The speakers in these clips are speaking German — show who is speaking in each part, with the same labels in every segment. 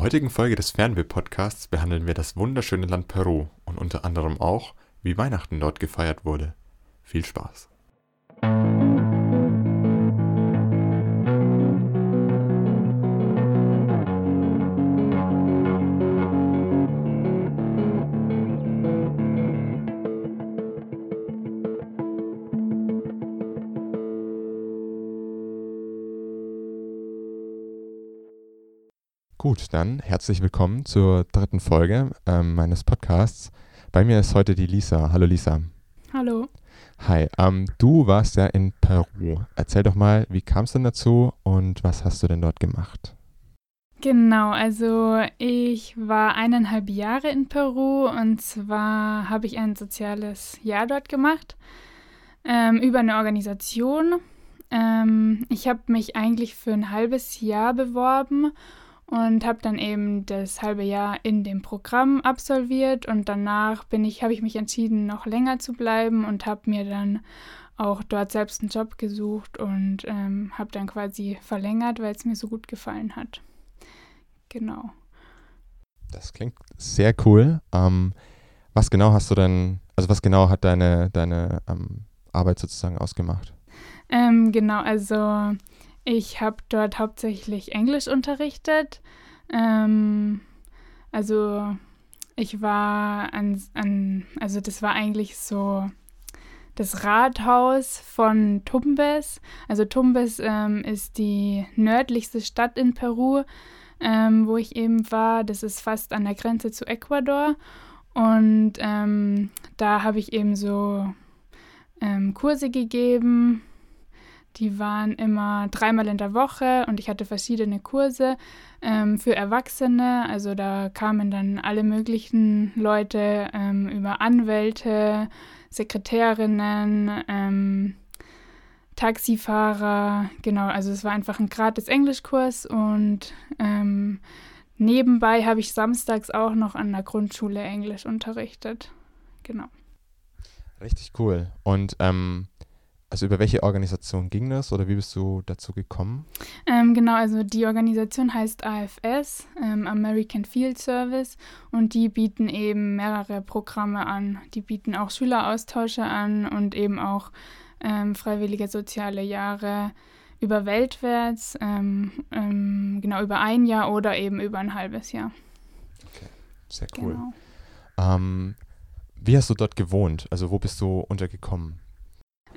Speaker 1: der heutigen Folge des Fernweh-Podcasts behandeln wir das wunderschöne Land Peru und unter anderem auch, wie Weihnachten dort gefeiert wurde. Viel Spaß! Gut, dann herzlich willkommen zur dritten Folge ähm, meines Podcasts. Bei mir ist heute die Lisa. Hallo Lisa.
Speaker 2: Hallo.
Speaker 1: Hi, ähm, du warst ja in Peru. Erzähl doch mal, wie kam es denn dazu und was hast du denn dort gemacht?
Speaker 2: Genau, also ich war eineinhalb Jahre in Peru und zwar habe ich ein soziales Jahr dort gemacht ähm, über eine Organisation. Ähm, ich habe mich eigentlich für ein halbes Jahr beworben und habe dann eben das halbe Jahr in dem Programm absolviert und danach bin ich habe ich mich entschieden noch länger zu bleiben und habe mir dann auch dort selbst einen Job gesucht und ähm, habe dann quasi verlängert, weil es mir so gut gefallen hat. Genau.
Speaker 1: Das klingt sehr cool. Ähm, was genau hast du denn, also was genau hat deine, deine ähm, Arbeit sozusagen ausgemacht?
Speaker 2: Ähm, genau, also ich habe dort hauptsächlich Englisch unterrichtet. Ähm, also ich war an, an, also das war eigentlich so das Rathaus von Tumbes. Also Tumbes ähm, ist die nördlichste Stadt in Peru, ähm, wo ich eben war. Das ist fast an der Grenze zu Ecuador. Und ähm, da habe ich eben so ähm, Kurse gegeben die waren immer dreimal in der Woche und ich hatte verschiedene Kurse ähm, für Erwachsene. Also da kamen dann alle möglichen Leute ähm, über Anwälte, Sekretärinnen, ähm, Taxifahrer. Genau, also es war einfach ein gratis Englischkurs und ähm, nebenbei habe ich samstags auch noch an der Grundschule Englisch unterrichtet. Genau.
Speaker 1: Richtig cool. Und ähm, also über welche Organisation ging das oder wie bist du dazu gekommen?
Speaker 2: Ähm, genau, also die Organisation heißt AFS, ähm, American Field Service, und die bieten eben mehrere Programme an. Die bieten auch Schüleraustausche an und eben auch ähm, freiwillige soziale Jahre über weltwärts, ähm, ähm, genau über ein Jahr oder eben über ein halbes Jahr.
Speaker 1: Okay, sehr cool. Genau. Ähm, wie hast du dort gewohnt? Also wo bist du untergekommen?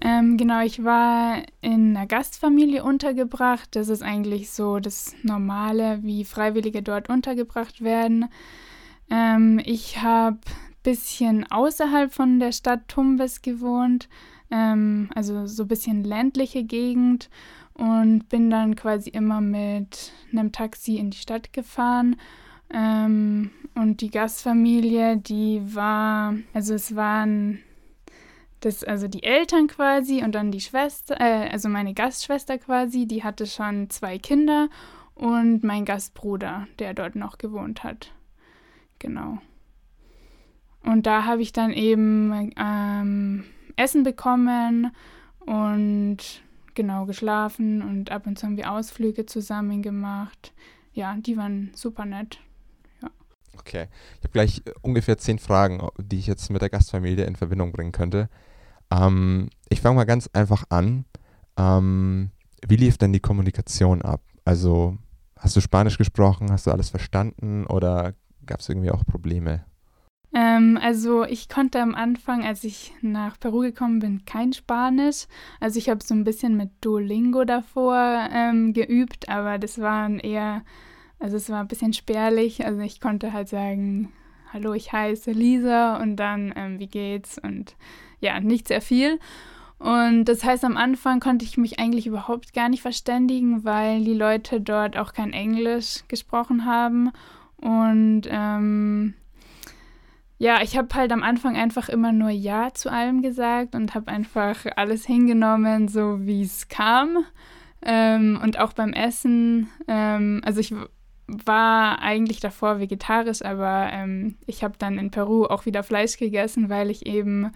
Speaker 2: Ähm, genau, ich war in einer Gastfamilie untergebracht. Das ist eigentlich so das Normale, wie Freiwillige dort untergebracht werden. Ähm, ich habe ein bisschen außerhalb von der Stadt Tumbes gewohnt, ähm, also so ein bisschen ländliche Gegend und bin dann quasi immer mit einem Taxi in die Stadt gefahren. Ähm, und die Gastfamilie, die war, also es waren das, also die Eltern quasi und dann die Schwester, äh, also meine Gastschwester quasi, die hatte schon zwei Kinder und mein Gastbruder, der dort noch gewohnt hat. Genau. Und da habe ich dann eben ähm, Essen bekommen und genau geschlafen und ab und zu haben wir Ausflüge zusammen gemacht. Ja, die waren super nett.
Speaker 1: Okay, ich habe gleich ungefähr zehn Fragen, die ich jetzt mit der Gastfamilie in Verbindung bringen könnte. Ähm, ich fange mal ganz einfach an. Ähm, wie lief denn die Kommunikation ab? Also hast du Spanisch gesprochen? Hast du alles verstanden oder gab es irgendwie auch Probleme?
Speaker 2: Ähm, also ich konnte am Anfang, als ich nach Peru gekommen bin, kein Spanisch. Also ich habe so ein bisschen mit Duolingo davor ähm, geübt, aber das war eher, also es war ein bisschen spärlich. Also ich konnte halt sagen, hallo, ich heiße Lisa und dann, ähm, wie geht's? Und ja, nicht sehr viel. Und das heißt, am Anfang konnte ich mich eigentlich überhaupt gar nicht verständigen, weil die Leute dort auch kein Englisch gesprochen haben. Und ähm, ja, ich habe halt am Anfang einfach immer nur Ja zu allem gesagt und habe einfach alles hingenommen, so wie es kam. Ähm, und auch beim Essen, ähm, also ich war eigentlich davor vegetarisch, aber ähm, ich habe dann in Peru auch wieder Fleisch gegessen, weil ich eben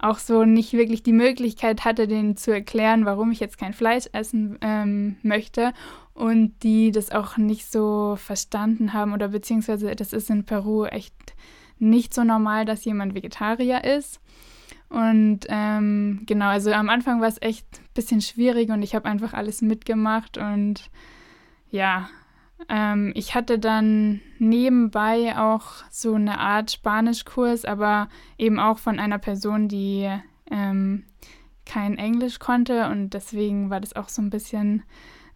Speaker 2: auch so nicht wirklich die Möglichkeit hatte, denen zu erklären, warum ich jetzt kein Fleisch essen ähm, möchte und die das auch nicht so verstanden haben oder beziehungsweise das ist in Peru echt nicht so normal, dass jemand Vegetarier ist. Und ähm, genau, also am Anfang war es echt ein bisschen schwierig und ich habe einfach alles mitgemacht und ja, ähm, ich hatte dann nebenbei auch so eine Art Spanischkurs, aber eben auch von einer Person, die ähm, kein Englisch konnte und deswegen war das auch so ein bisschen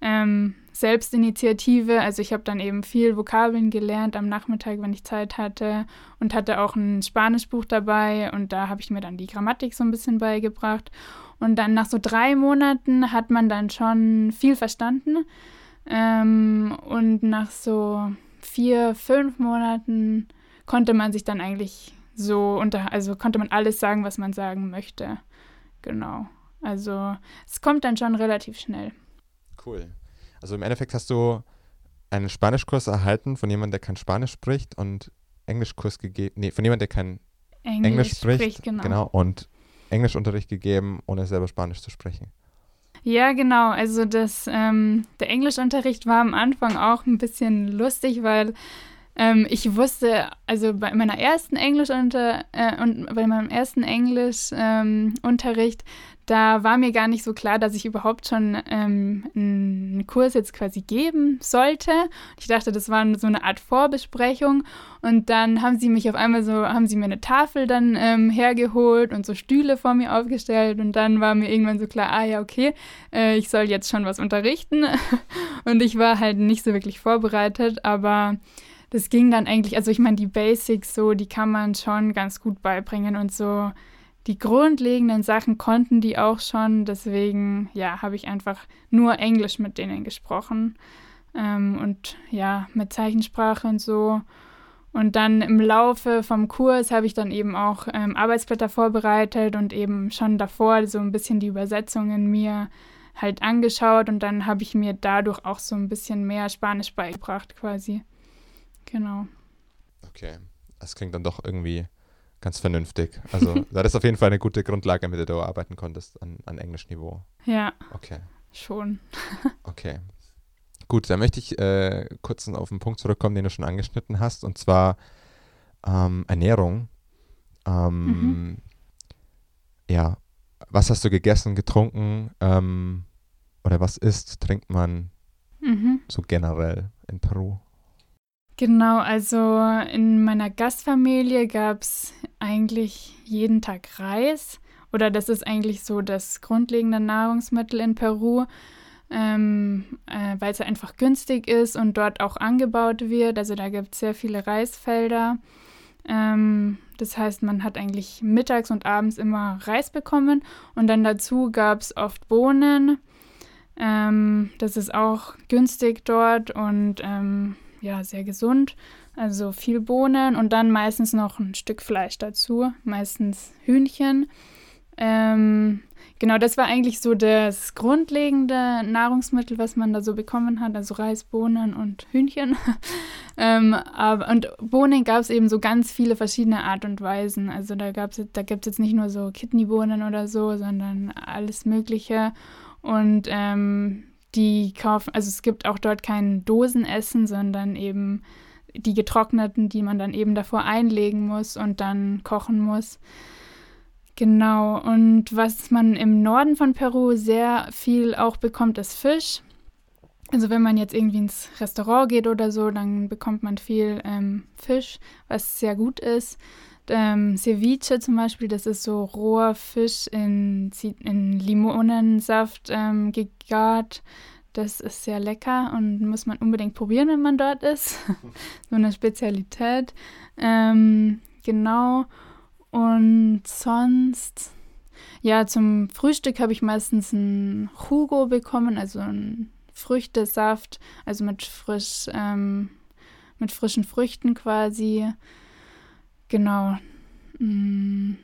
Speaker 2: ähm, Selbstinitiative. Also ich habe dann eben viel Vokabeln gelernt am Nachmittag, wenn ich Zeit hatte und hatte auch ein Spanischbuch dabei und da habe ich mir dann die Grammatik so ein bisschen beigebracht. Und dann nach so drei Monaten hat man dann schon viel verstanden. Ähm, und nach so vier, fünf Monaten konnte man sich dann eigentlich so unter, also konnte man alles sagen, was man sagen möchte. Genau. Also es kommt dann schon relativ schnell.
Speaker 1: Cool. Also im Endeffekt hast du einen Spanischkurs erhalten von jemandem, der kein Spanisch spricht und Englischkurs gegeben, nee, von jemandem, der kein Englisch, Englisch spricht, spricht genau. genau, und Englischunterricht gegeben, ohne selber Spanisch zu sprechen.
Speaker 2: Ja, genau. Also das, ähm, der Englischunterricht war am Anfang auch ein bisschen lustig, weil ähm, ich wusste, also bei meiner ersten Englischunter äh, und bei meinem ersten Englischunterricht, ähm, da war mir gar nicht so klar, dass ich überhaupt schon ähm, einen Kurs jetzt quasi geben sollte. Ich dachte, das war so eine Art Vorbesprechung. Und dann haben sie mich auf einmal so, haben sie mir eine Tafel dann ähm, hergeholt und so Stühle vor mir aufgestellt. Und dann war mir irgendwann so klar, ah ja, okay, äh, ich soll jetzt schon was unterrichten. und ich war halt nicht so wirklich vorbereitet, aber das ging dann eigentlich, also ich meine, die Basics so, die kann man schon ganz gut beibringen und so die grundlegenden Sachen konnten die auch schon. Deswegen, ja, habe ich einfach nur Englisch mit denen gesprochen. Ähm, und ja, mit Zeichensprache und so. Und dann im Laufe vom Kurs habe ich dann eben auch ähm, Arbeitsblätter vorbereitet und eben schon davor so ein bisschen die Übersetzungen mir halt angeschaut und dann habe ich mir dadurch auch so ein bisschen mehr Spanisch beigebracht quasi. Genau.
Speaker 1: Okay, das klingt dann doch irgendwie ganz vernünftig. Also das ist auf jeden Fall eine gute Grundlage, mit der du arbeiten konntest an, an Englischniveau.
Speaker 2: Ja.
Speaker 1: Okay.
Speaker 2: Schon.
Speaker 1: okay. Gut, dann möchte ich äh, kurz auf den Punkt zurückkommen, den du schon angeschnitten hast, und zwar ähm, Ernährung. Ähm, mhm. Ja, was hast du gegessen, getrunken ähm, oder was isst, trinkt man mhm. so generell in Peru?
Speaker 2: Genau, also in meiner Gastfamilie gab es eigentlich jeden Tag Reis. Oder das ist eigentlich so das grundlegende Nahrungsmittel in Peru, ähm, äh, weil es einfach günstig ist und dort auch angebaut wird. Also da gibt es sehr viele Reisfelder. Ähm, das heißt, man hat eigentlich mittags und abends immer Reis bekommen und dann dazu gab es oft Bohnen. Ähm, das ist auch günstig dort und ähm, ja, sehr gesund. Also viel Bohnen und dann meistens noch ein Stück Fleisch dazu, meistens Hühnchen. Ähm, genau, das war eigentlich so das grundlegende Nahrungsmittel, was man da so bekommen hat, also Reis, Bohnen und Hühnchen. ähm, aber, und Bohnen gab es eben so ganz viele verschiedene Art und Weisen. Also da, da gibt es jetzt nicht nur so Kidneybohnen oder so, sondern alles Mögliche. Und ähm, die kaufen, also es gibt auch dort kein Dosenessen, sondern eben die getrockneten, die man dann eben davor einlegen muss und dann kochen muss. Genau, und was man im Norden von Peru sehr viel auch bekommt, ist Fisch. Also wenn man jetzt irgendwie ins Restaurant geht oder so, dann bekommt man viel ähm, Fisch, was sehr gut ist. Ähm, Ceviche zum Beispiel, das ist so roher Fisch in, in Limonensaft ähm, gegart. Das ist sehr lecker und muss man unbedingt probieren, wenn man dort ist. so eine Spezialität. Ähm, genau. Und sonst, ja, zum Frühstück habe ich meistens ein Jugo bekommen, also ein Früchtesaft, also mit frisch, ähm, mit frischen Früchten quasi. Genau. Mm.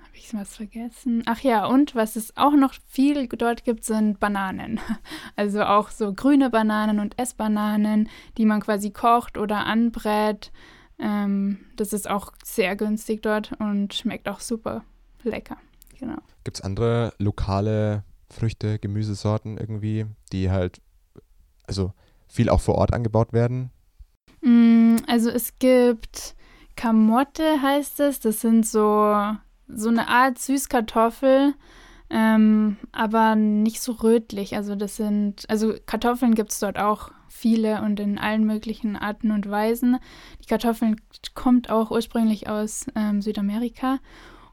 Speaker 2: Habe ich was vergessen? Ach ja, und was es auch noch viel dort gibt, sind Bananen. Also auch so grüne Bananen und Essbananen, die man quasi kocht oder anbrät. Ähm, das ist auch sehr günstig dort und schmeckt auch super. lecker. Genau.
Speaker 1: Gibt es andere lokale Früchte, Gemüsesorten irgendwie, die halt, also viel auch vor Ort angebaut werden?
Speaker 2: Mm, also es gibt Kamotte heißt es. Das sind so, so eine Art Süßkartoffel, ähm, aber nicht so rötlich. Also das sind, also Kartoffeln gibt es dort auch viele und in allen möglichen Arten und Weisen. Die Kartoffeln kommt auch ursprünglich aus ähm, Südamerika.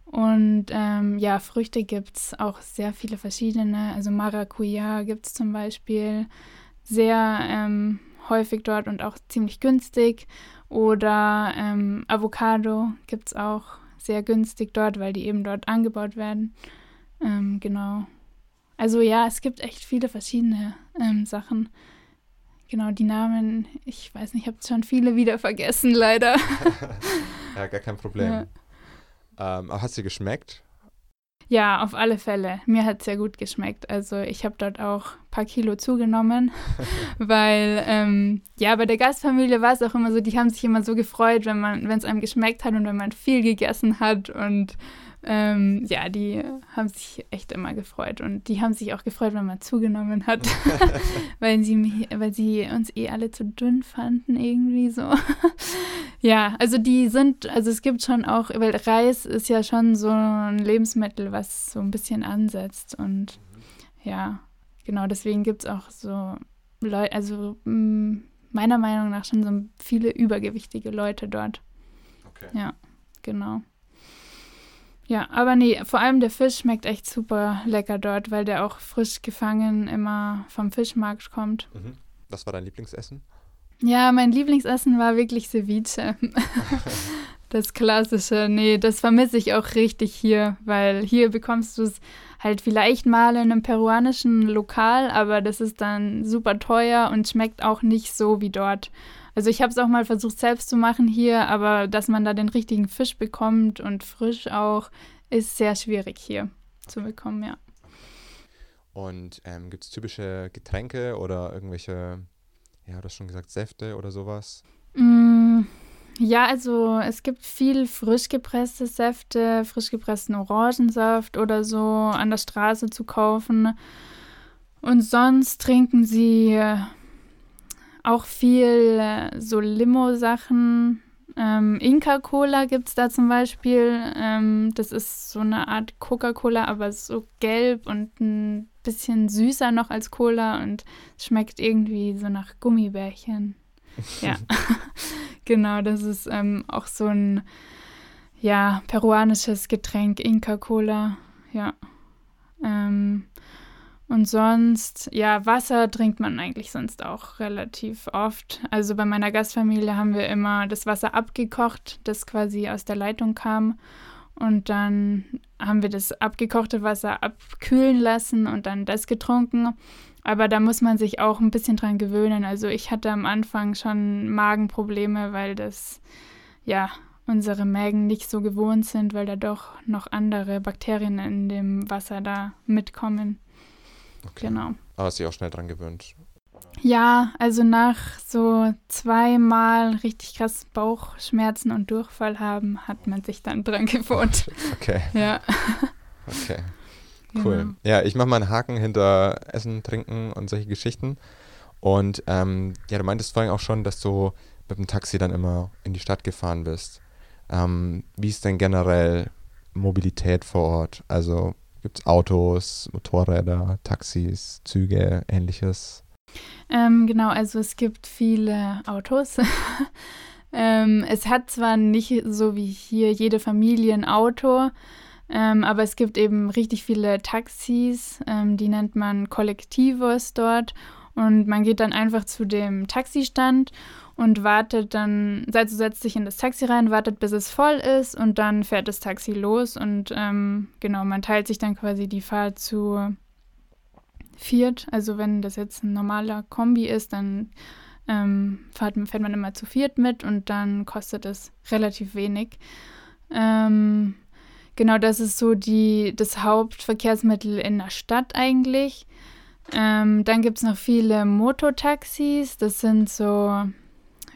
Speaker 2: Und ähm, ja, Früchte gibt es auch sehr viele verschiedene. Also Maracuja gibt es zum Beispiel sehr ähm, häufig dort und auch ziemlich günstig. Oder ähm, Avocado gibt es auch sehr günstig dort, weil die eben dort angebaut werden. Ähm, genau. Also ja, es gibt echt viele verschiedene ähm, Sachen. Genau, die Namen, ich weiß nicht, ich habe schon viele wieder vergessen, leider.
Speaker 1: ja, gar kein Problem. Ja. Ähm, aber hat sie geschmeckt?
Speaker 2: Ja, auf alle Fälle. Mir hat es sehr gut geschmeckt. Also ich habe dort auch ein paar Kilo zugenommen, weil ähm, ja, bei der Gastfamilie war es auch immer so, die haben sich immer so gefreut, wenn man, wenn es einem geschmeckt hat und wenn man viel gegessen hat und ähm, ja, die haben sich echt immer gefreut und die haben sich auch gefreut, wenn man zugenommen hat, weil, sie mich, weil sie uns eh alle zu dünn fanden irgendwie so. ja, also die sind, also es gibt schon auch, weil Reis ist ja schon so ein Lebensmittel, was so ein bisschen ansetzt und ja, genau deswegen gibt es auch so Leute, also mm, meiner Meinung nach schon so viele übergewichtige Leute dort. Okay. Ja, genau. Ja, aber nee, vor allem der Fisch schmeckt echt super lecker dort, weil der auch frisch gefangen immer vom Fischmarkt kommt.
Speaker 1: Mhm. Was war dein Lieblingsessen?
Speaker 2: Ja, mein Lieblingsessen war wirklich Ceviche. das klassische. Nee, das vermisse ich auch richtig hier, weil hier bekommst du es halt vielleicht mal in einem peruanischen Lokal, aber das ist dann super teuer und schmeckt auch nicht so wie dort. Also ich habe es auch mal versucht selbst zu machen hier, aber dass man da den richtigen Fisch bekommt und frisch auch, ist sehr schwierig hier zu bekommen, ja.
Speaker 1: Und ähm, gibt es typische Getränke oder irgendwelche, ja, du hast schon gesagt, Säfte oder sowas?
Speaker 2: Mm, ja, also es gibt viel frisch gepresste Säfte, frisch gepressten Orangensaft oder so an der Straße zu kaufen. Und sonst trinken sie auch viel äh, so Limo-Sachen. Ähm, Inka-Cola gibt es da zum Beispiel. Ähm, das ist so eine Art Coca-Cola, aber so gelb und ein bisschen süßer noch als Cola und schmeckt irgendwie so nach Gummibärchen. ja, genau, das ist ähm, auch so ein ja, peruanisches Getränk, Inka-Cola. Ja. Ähm, und sonst, ja, Wasser trinkt man eigentlich sonst auch relativ oft. Also bei meiner Gastfamilie haben wir immer das Wasser abgekocht, das quasi aus der Leitung kam. Und dann haben wir das abgekochte Wasser abkühlen lassen und dann das getrunken. Aber da muss man sich auch ein bisschen dran gewöhnen. Also ich hatte am Anfang schon Magenprobleme, weil das, ja, unsere Mägen nicht so gewohnt sind, weil da doch noch andere Bakterien in dem Wasser da mitkommen.
Speaker 1: Okay. Genau. Aber hast dich auch schnell dran gewöhnt.
Speaker 2: Ja, also nach so zweimal richtig krass Bauchschmerzen und Durchfall haben, hat man sich dann dran gewohnt.
Speaker 1: Okay.
Speaker 2: Ja.
Speaker 1: Okay. Cool. Genau. Ja, ich mache mal einen Haken hinter Essen, Trinken und solche Geschichten. Und ähm, ja, du meintest vorhin auch schon, dass du mit dem Taxi dann immer in die Stadt gefahren bist. Ähm, wie ist denn generell Mobilität vor Ort? Also Gibt es Autos, Motorräder, Taxis, Züge, ähnliches?
Speaker 2: Ähm, genau, also es gibt viele Autos. ähm, es hat zwar nicht so wie hier jede Familie ein Auto, ähm, aber es gibt eben richtig viele Taxis, ähm, die nennt man Kollektivos dort. Und man geht dann einfach zu dem Taxistand und wartet dann, also setzt sich in das Taxi rein, wartet, bis es voll ist und dann fährt das Taxi los und ähm, genau, man teilt sich dann quasi die Fahrt zu viert. Also wenn das jetzt ein normaler Kombi ist, dann ähm, fährt, fährt, man immer zu viert mit und dann kostet es relativ wenig. Ähm, genau, das ist so die, das Hauptverkehrsmittel in der Stadt eigentlich. Ähm, dann gibt es noch viele Mototaxis. Das sind so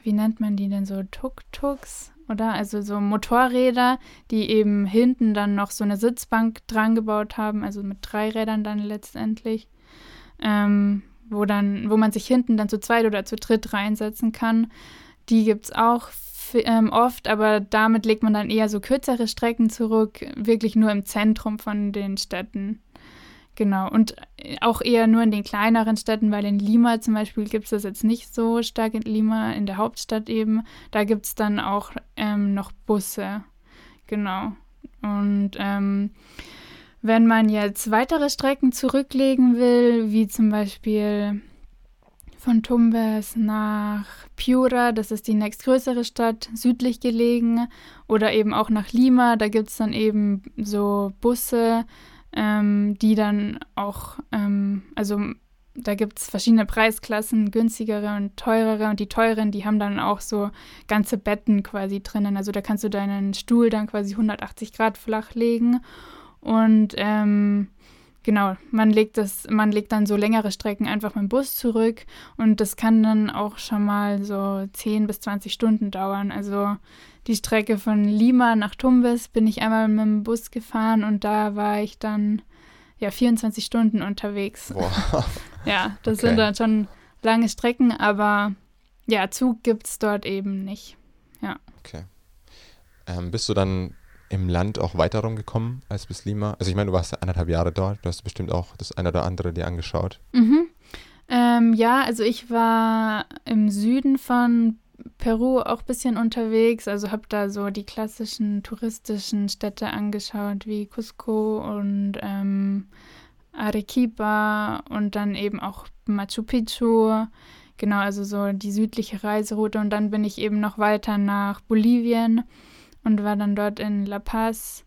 Speaker 2: wie nennt man die denn so, Tuk-Tuks? oder? Also so Motorräder, die eben hinten dann noch so eine Sitzbank dran gebaut haben, also mit drei Rädern dann letztendlich, ähm, wo dann, wo man sich hinten dann zu zweit oder zu dritt reinsetzen kann. Die gibt es auch ähm, oft, aber damit legt man dann eher so kürzere Strecken zurück, wirklich nur im Zentrum von den Städten. Genau, und äh, auch eher nur in den kleineren Städten, weil in Lima zum Beispiel gibt es das jetzt nicht so stark in Lima, in der Hauptstadt eben. Da gibt es dann auch ähm, noch Busse. Genau. Und ähm, wenn man jetzt weitere Strecken zurücklegen will, wie zum Beispiel von Tumbes nach Piura, das ist die nächstgrößere Stadt, südlich gelegen, oder eben auch nach Lima, da gibt es dann eben so Busse, ähm, die dann auch, ähm, also da gibt es verschiedene Preisklassen, günstigere und teurere. Und die teuren, die haben dann auch so ganze Betten quasi drinnen. Also da kannst du deinen Stuhl dann quasi 180 Grad flach legen. Und ähm, genau, man legt das, man legt dann so längere Strecken einfach mit dem Bus zurück. Und das kann dann auch schon mal so 10 bis 20 Stunden dauern. Also die Strecke von Lima nach Tumbes bin ich einmal mit dem Bus gefahren und da war ich dann ja 24 Stunden unterwegs.
Speaker 1: Wow.
Speaker 2: ja, das
Speaker 1: Okay.
Speaker 2: sind dann schon lange Strecken, aber ja, Zug gibt es dort eben nicht.
Speaker 1: Okay. Ähm, bist du dann im Land auch weiter rumgekommen als bis Lima? Also ich meine, du warst ja anderthalb Jahre dort, du hast bestimmt auch das eine oder andere dir angeschaut.
Speaker 2: Mhm. Ähm, ja, also ich war im Süden von Peru auch ein bisschen unterwegs, also habe da so die klassischen touristischen Städte angeschaut, wie Cusco und ähm, Arequipa und dann eben auch Machu Picchu. Genau, also so die südliche Reiseroute und dann bin ich eben noch weiter nach Bolivien und war dann dort in La Paz.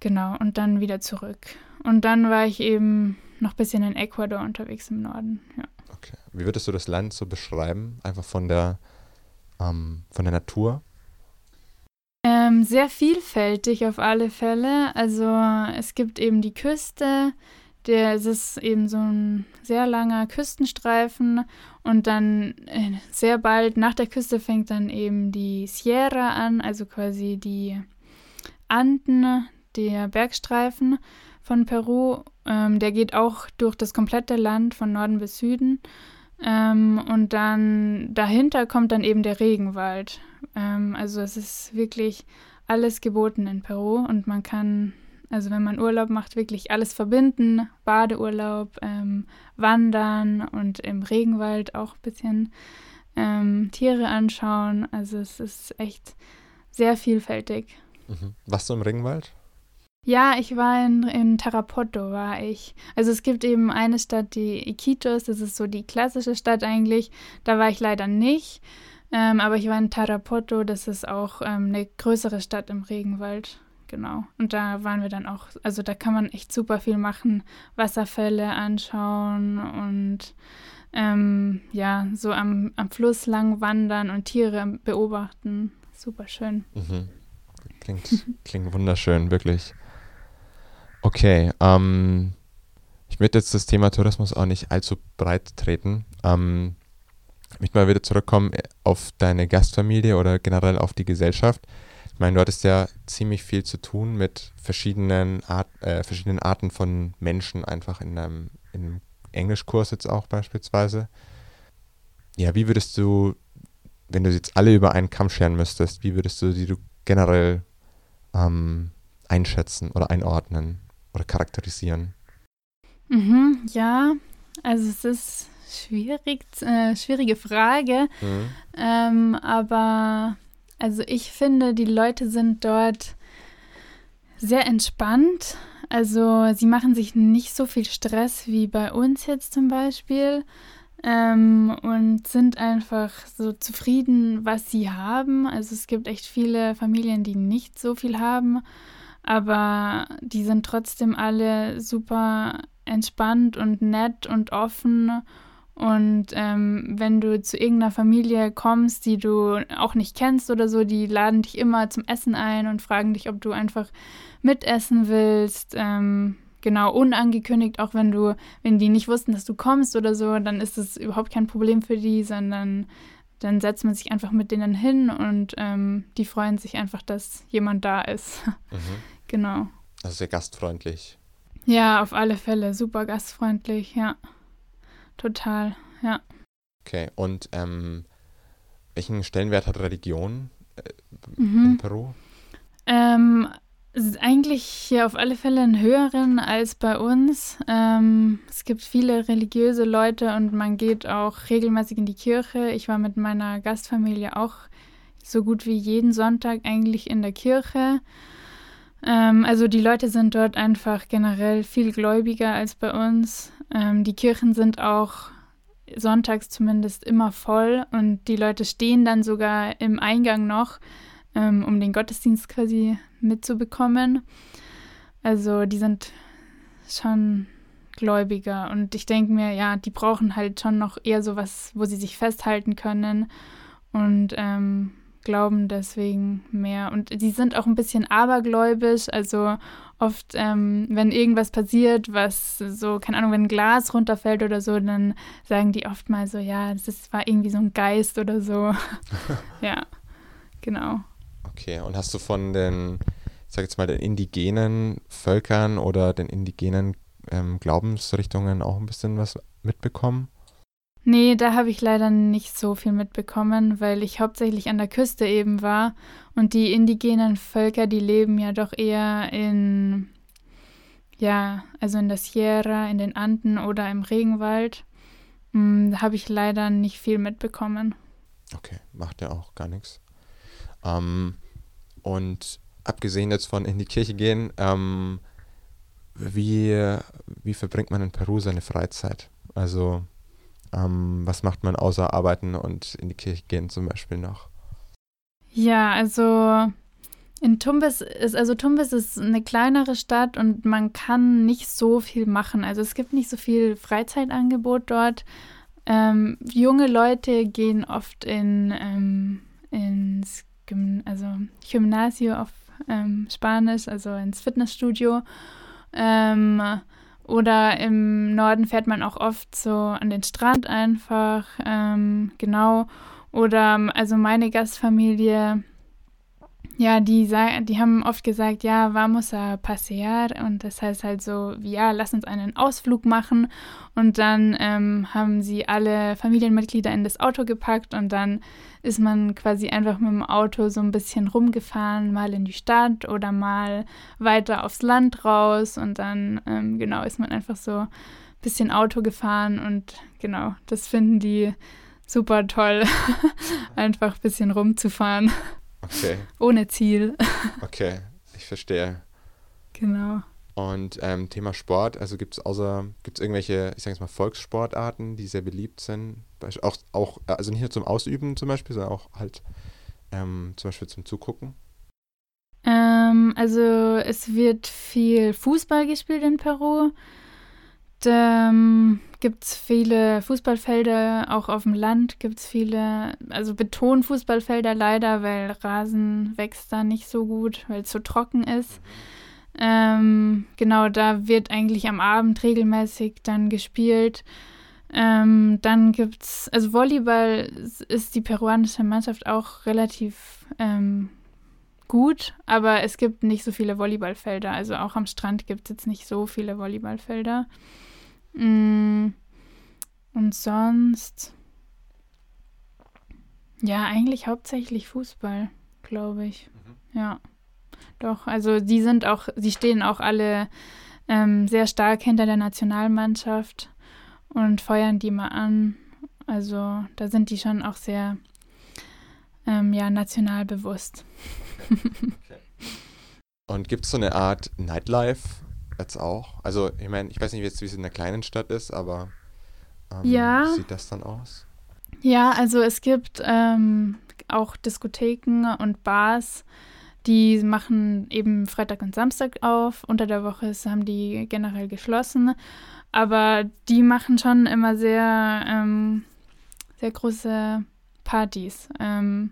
Speaker 2: Genau, und dann wieder zurück. Und dann war ich eben noch ein bisschen in Ecuador unterwegs im Norden. Ja.
Speaker 1: Okay. Wie würdest du das Land so beschreiben? Einfach von der, ähm, von der Natur?
Speaker 2: Ähm, sehr vielfältig auf alle Fälle. Also es gibt eben die Küste, der, es ist eben so ein sehr langer Küstenstreifen und dann äh, sehr bald nach der Küste fängt dann eben die Sierra an, also quasi die Anden, der Bergstreifen von Peru. Ähm, der geht auch durch das komplette Land von Norden bis Süden. Ähm, und dann dahinter kommt dann eben der Regenwald. Ähm, also es ist wirklich alles geboten in Peru und man kann, also wenn man Urlaub macht, wirklich alles verbinden. Badeurlaub, ähm, Wandern und im Regenwald auch ein bisschen ähm, Tiere anschauen. Also es ist echt sehr vielfältig.
Speaker 1: Mhm. Warst du im Regenwald?
Speaker 2: Ja, ich war in, in Tarapoto, war ich. Also es gibt eben eine Stadt, die Iquitos, das ist so die klassische Stadt eigentlich. Da war ich leider nicht. Ähm, aber ich war in Tarapoto, das ist auch ähm, eine größere Stadt im Regenwald. Genau. Und da waren wir dann auch, also da kann man echt super viel machen, Wasserfälle anschauen und ähm, ja, so am, am Fluss lang wandern und Tiere beobachten. Super schön.
Speaker 1: Mhm. Klingt, klingt wunderschön, wirklich. Okay, ähm, ich möchte jetzt das Thema Tourismus auch nicht allzu breit treten. Ähm, ich möchte mal wieder zurückkommen äh, auf deine Gastfamilie oder generell auf die Gesellschaft. Ich meine, du hattest ja ziemlich viel zu tun mit verschiedenen, Art, äh, verschiedenen Arten von Menschen, einfach in einem, in einem Englischkurs jetzt auch beispielsweise. Ja, wie würdest du, wenn du jetzt alle über einen Kamm scheren müsstest, wie würdest du die du generell ähm, einschätzen oder einordnen oder charakterisieren?
Speaker 2: Mhm, ja, also es ist schwierig, äh, schwierige Frage,
Speaker 1: Mhm.
Speaker 2: ähm, aber also ich finde, die Leute sind dort sehr entspannt. Also sie machen sich nicht so viel Stress wie bei uns jetzt zum Beispiel ähm, und sind einfach so zufrieden, was sie haben. Also es gibt echt viele Familien, die nicht so viel haben, aber die sind trotzdem alle super entspannt und nett und offen. Und ähm, wenn du zu irgendeiner Familie kommst, die du auch nicht kennst oder so, die laden dich immer zum Essen ein und fragen dich, ob du einfach mitessen willst. Ähm, genau, unangekündigt, auch wenn du, wenn die nicht wussten, dass du kommst oder so, dann ist es überhaupt kein Problem für die, sondern dann setzt man sich einfach mit denen hin und ähm, die freuen sich einfach, dass jemand da ist. Mhm. Genau.
Speaker 1: Also sehr gastfreundlich.
Speaker 2: Ja, auf alle Fälle. Super gastfreundlich, ja. Total, ja.
Speaker 1: Okay, und ähm, welchen Stellenwert hat Religion äh, mhm. in Peru?
Speaker 2: Ähm, eigentlich auf alle Fälle einen höheren als bei uns. Ähm, es gibt viele religiöse Leute und man geht auch regelmäßig in die Kirche. Ich war mit meiner Gastfamilie auch so gut wie jeden Sonntag eigentlich in der Kirche. Ähm, also die Leute sind dort einfach generell viel gläubiger als bei uns. Ähm, die Kirchen sind auch sonntags zumindest immer voll und die Leute stehen dann sogar im Eingang noch ähm, um den Gottesdienst quasi mitzubekommen. Also die sind schon gläubiger und ich denke mir, ja, die brauchen halt schon noch eher sowas, wo sie sich festhalten können und ähm, glauben deswegen mehr. Und die sind auch ein bisschen abergläubisch, also oft, ähm, wenn irgendwas passiert, was so, keine Ahnung, wenn ein Glas runterfällt oder so, dann sagen die oft mal so, ja, das ist, war irgendwie so ein Geist oder so. ja, genau.
Speaker 1: Okay, und hast du von den, ich sag jetzt mal, den indigenen Völkern oder den indigenen ähm, Glaubensrichtungen auch ein bisschen was mitbekommen?
Speaker 2: Nee, da habe ich leider nicht so viel mitbekommen, weil ich hauptsächlich an der Küste eben war und die indigenen Völker, die leben ja doch eher in, ja, also in der Sierra, in den Anden oder im Regenwald. Hm, da habe ich leider nicht viel mitbekommen.
Speaker 1: Okay, macht ja auch gar nichts. Ähm, und abgesehen jetzt von in die Kirche gehen, ähm, wie, wie verbringt man in Peru seine Freizeit? Also ähm, was macht man außer arbeiten und in die Kirche gehen zum Beispiel noch?
Speaker 2: Ja, also in Tumbes ist, also Tumbes ist eine kleinere Stadt und man kann nicht so viel machen. Also es gibt nicht so viel Freizeitangebot dort. Ähm, junge Leute gehen oft in, ähm, ins Gym also Gymnasio auf ähm, Spanisch, also ins Fitnessstudio. Ähm, oder im Norden fährt man auch oft so an den Strand einfach, ähm, genau. Oder also meine Gastfamilie ja, die, die haben oft gesagt, ja, vamos a pasear und das heißt halt so, ja, lass uns einen Ausflug machen. Und dann ähm, haben sie alle Familienmitglieder in das Auto gepackt. Und dann ist man quasi einfach mit dem Auto so ein bisschen rumgefahren, mal in die Stadt oder mal weiter aufs Land raus. Und dann, ähm, genau, ist man einfach so ein bisschen Auto gefahren. Und genau, das finden die super toll, einfach ein bisschen rumzufahren.
Speaker 1: Okay.
Speaker 2: Ohne Ziel.
Speaker 1: Okay, ich verstehe.
Speaker 2: Genau.
Speaker 1: Und ähm, Thema Sport, also gibt es außer, gibt es irgendwelche, ich sage jetzt mal, Volkssportarten, die sehr beliebt sind? Auch, auch, also nicht nur zum Ausüben zum Beispiel, sondern auch halt ähm, zum Beispiel zum Zugucken?
Speaker 2: Ähm, also es wird viel Fußball gespielt in Peru. Ähm, gibt es viele Fußballfelder, auch auf dem Land gibt es viele, also Betonfußballfelder leider, weil Rasen wächst da nicht so gut, weil es so trocken ist. Ähm, genau, da wird eigentlich am Abend regelmäßig dann gespielt. Ähm, dann gibt es, also Volleyball ist die peruanische Mannschaft auch relativ ähm, gut, aber es gibt nicht so viele Volleyballfelder. Also auch am Strand gibt es jetzt nicht so viele Volleyballfelder. Mm. Und sonst. Ja, eigentlich hauptsächlich Fußball, glaube ich. Mhm. Ja. Doch, also die sind auch, sie stehen auch alle ähm, sehr stark hinter der Nationalmannschaft und feuern die mal an. Also da sind die schon auch sehr ähm, ja, national bewusst.
Speaker 1: okay. Und gibt es so eine Art Nightlife jetzt auch? Also, ich meine, ich weiß nicht, wie es in einer kleinen Stadt ist, aber ähm, ja. wie sieht das dann aus?
Speaker 2: Ja, also es gibt ähm, auch Diskotheken und Bars, die machen eben Freitag und Samstag auf. Unter der Woche haben die generell geschlossen. Aber die machen schon immer sehr, ähm, sehr große Partys. Ähm,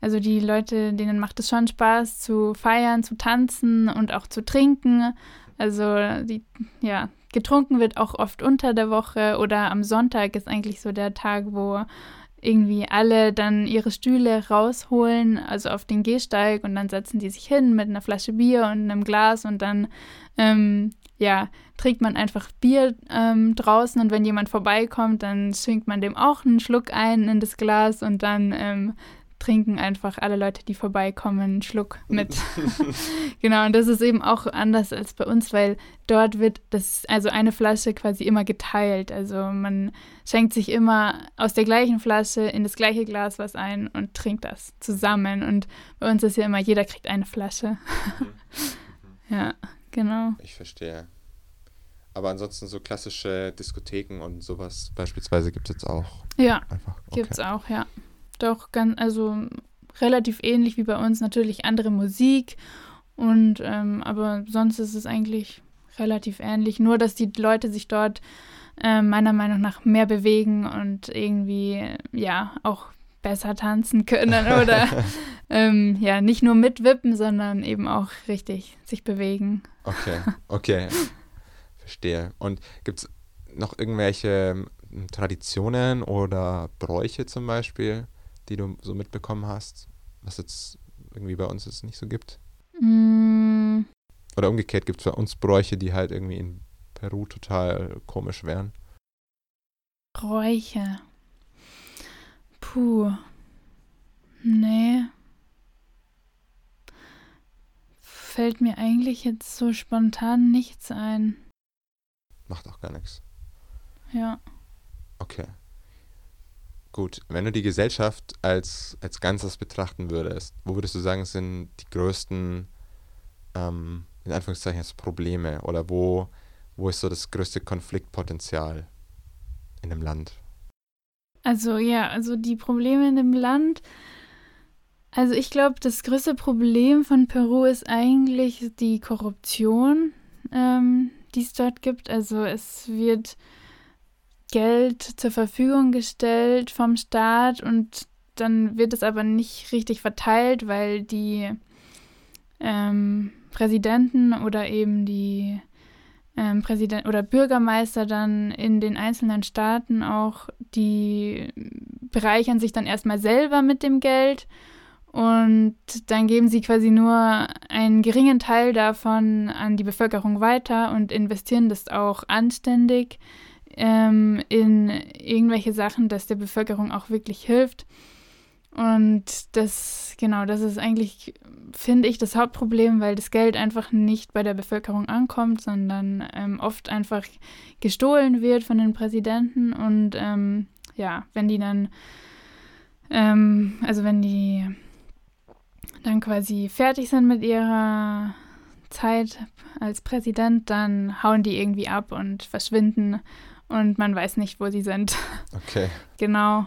Speaker 2: also die Leute, denen macht es schon Spaß zu feiern, zu tanzen und auch zu trinken. Also die, ja, getrunken wird auch oft unter der Woche oder am Sonntag ist eigentlich so der Tag, wo irgendwie alle dann ihre Stühle rausholen, also auf den Gehsteig und dann setzen die sich hin mit einer Flasche Bier und einem Glas und dann ähm, ja, trinkt man einfach Bier ähm, draußen und wenn jemand vorbeikommt, dann schwingt man dem auch einen Schluck ein in das Glas und dann ähm, trinken einfach alle Leute, die vorbeikommen, einen Schluck mit. genau, und das ist eben auch anders als bei uns, weil dort wird das, also eine Flasche quasi immer geteilt. Also man schenkt sich immer aus der gleichen Flasche in das gleiche Glas was ein und trinkt das zusammen. Und bei uns ist ja immer, jeder kriegt eine Flasche. ja, genau.
Speaker 1: Ich verstehe. Aber ansonsten so klassische Diskotheken und sowas beispielsweise gibt es jetzt auch.
Speaker 2: Ja, okay. gibt es auch, ja doch ganz, also relativ ähnlich wie bei uns, natürlich andere Musik und ähm, aber sonst ist es eigentlich relativ ähnlich, nur dass die Leute sich dort äh, meiner Meinung nach mehr bewegen und irgendwie ja auch besser tanzen können oder ähm, ja nicht nur mitwippen, sondern eben auch richtig sich bewegen.
Speaker 1: Okay, okay, verstehe. Und gibt es noch irgendwelche hm, Traditionen oder Bräuche zum Beispiel, die du so mitbekommen hast, was jetzt irgendwie bei uns jetzt nicht so gibt? Mm. Oder umgekehrt gibt es bei uns Bräuche, die halt irgendwie in Peru total komisch wären?
Speaker 2: Bräuche. Puh. Nee. Fällt mir eigentlich jetzt so spontan nichts ein.
Speaker 1: Macht auch gar nichts.
Speaker 2: Ja.
Speaker 1: Okay. Gut, wenn du die Gesellschaft als, als Ganzes betrachten würdest, wo würdest du sagen, sind die größten, ähm, in Anführungszeichen, Probleme oder wo, wo ist so das größte Konfliktpotenzial in dem Land?
Speaker 2: Also ja, also die Probleme in dem Land, also ich glaube, das größte Problem von Peru ist eigentlich die Korruption, ähm, die es dort gibt. Also es wird Geld zur Verfügung gestellt vom Staat und dann wird es aber nicht richtig verteilt, weil die ähm, Präsidenten oder eben die ähm, Präsident oder Bürgermeister dann in den einzelnen Staaten auch, die bereichern sich dann erstmal selber mit dem Geld und dann geben sie quasi nur einen geringen Teil davon an die Bevölkerung weiter und investieren das auch anständig ähm, in irgendwelche Sachen, dass der Bevölkerung auch wirklich hilft. Und das, genau, das ist eigentlich, finde ich, das Hauptproblem, weil das Geld einfach nicht bei der Bevölkerung ankommt, sondern ähm, oft einfach gestohlen wird von den Präsidenten. Und ähm, ja, wenn die dann, ähm, also wenn die dann quasi fertig sind mit ihrer Zeit als Präsident, dann hauen die irgendwie ab und verschwinden und man weiß nicht, wo sie sind.
Speaker 1: Okay.
Speaker 2: genau.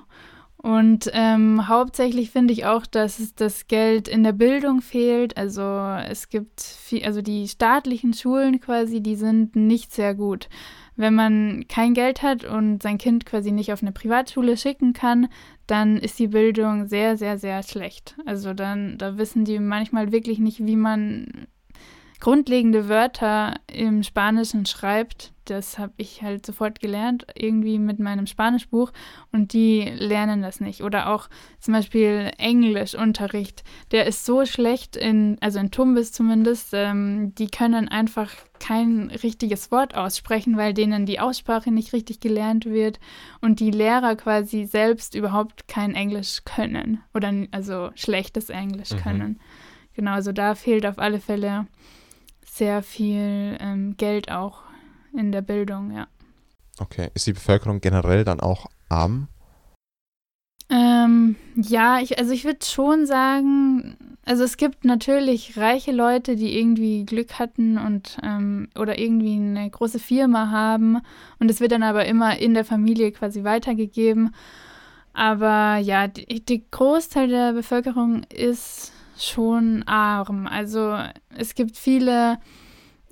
Speaker 2: Und ähm, hauptsächlich finde ich auch, dass das Geld in der Bildung fehlt. Also es gibt viel, also die staatlichen Schulen quasi, die sind nicht sehr gut. Wenn man kein Geld hat und sein Kind quasi nicht auf eine Privatschule schicken kann, dann ist die Bildung sehr, sehr, sehr schlecht. Also dann, da wissen die manchmal wirklich nicht, wie man grundlegende Wörter im Spanischen schreibt. Das habe ich halt sofort gelernt, irgendwie mit meinem Spanischbuch und die lernen das nicht. Oder auch zum Beispiel Englischunterricht, der ist so schlecht in, also in Tumbis zumindest, ähm, die können einfach kein richtiges Wort aussprechen, weil denen die Aussprache nicht richtig gelernt wird und die Lehrer quasi selbst überhaupt kein Englisch können oder also schlechtes Englisch mhm. können. Genau, also da fehlt auf alle Fälle sehr viel ähm, Geld auch in der Bildung, ja.
Speaker 1: Okay. Ist die Bevölkerung generell dann auch arm?
Speaker 2: Ähm, ja, ich, also ich würde schon sagen, also es gibt natürlich reiche Leute, die irgendwie Glück hatten und ähm, oder irgendwie eine große Firma haben und es wird dann aber immer in der Familie quasi weitergegeben. Aber ja, die Großteil der Bevölkerung ist schon arm. Also es gibt viele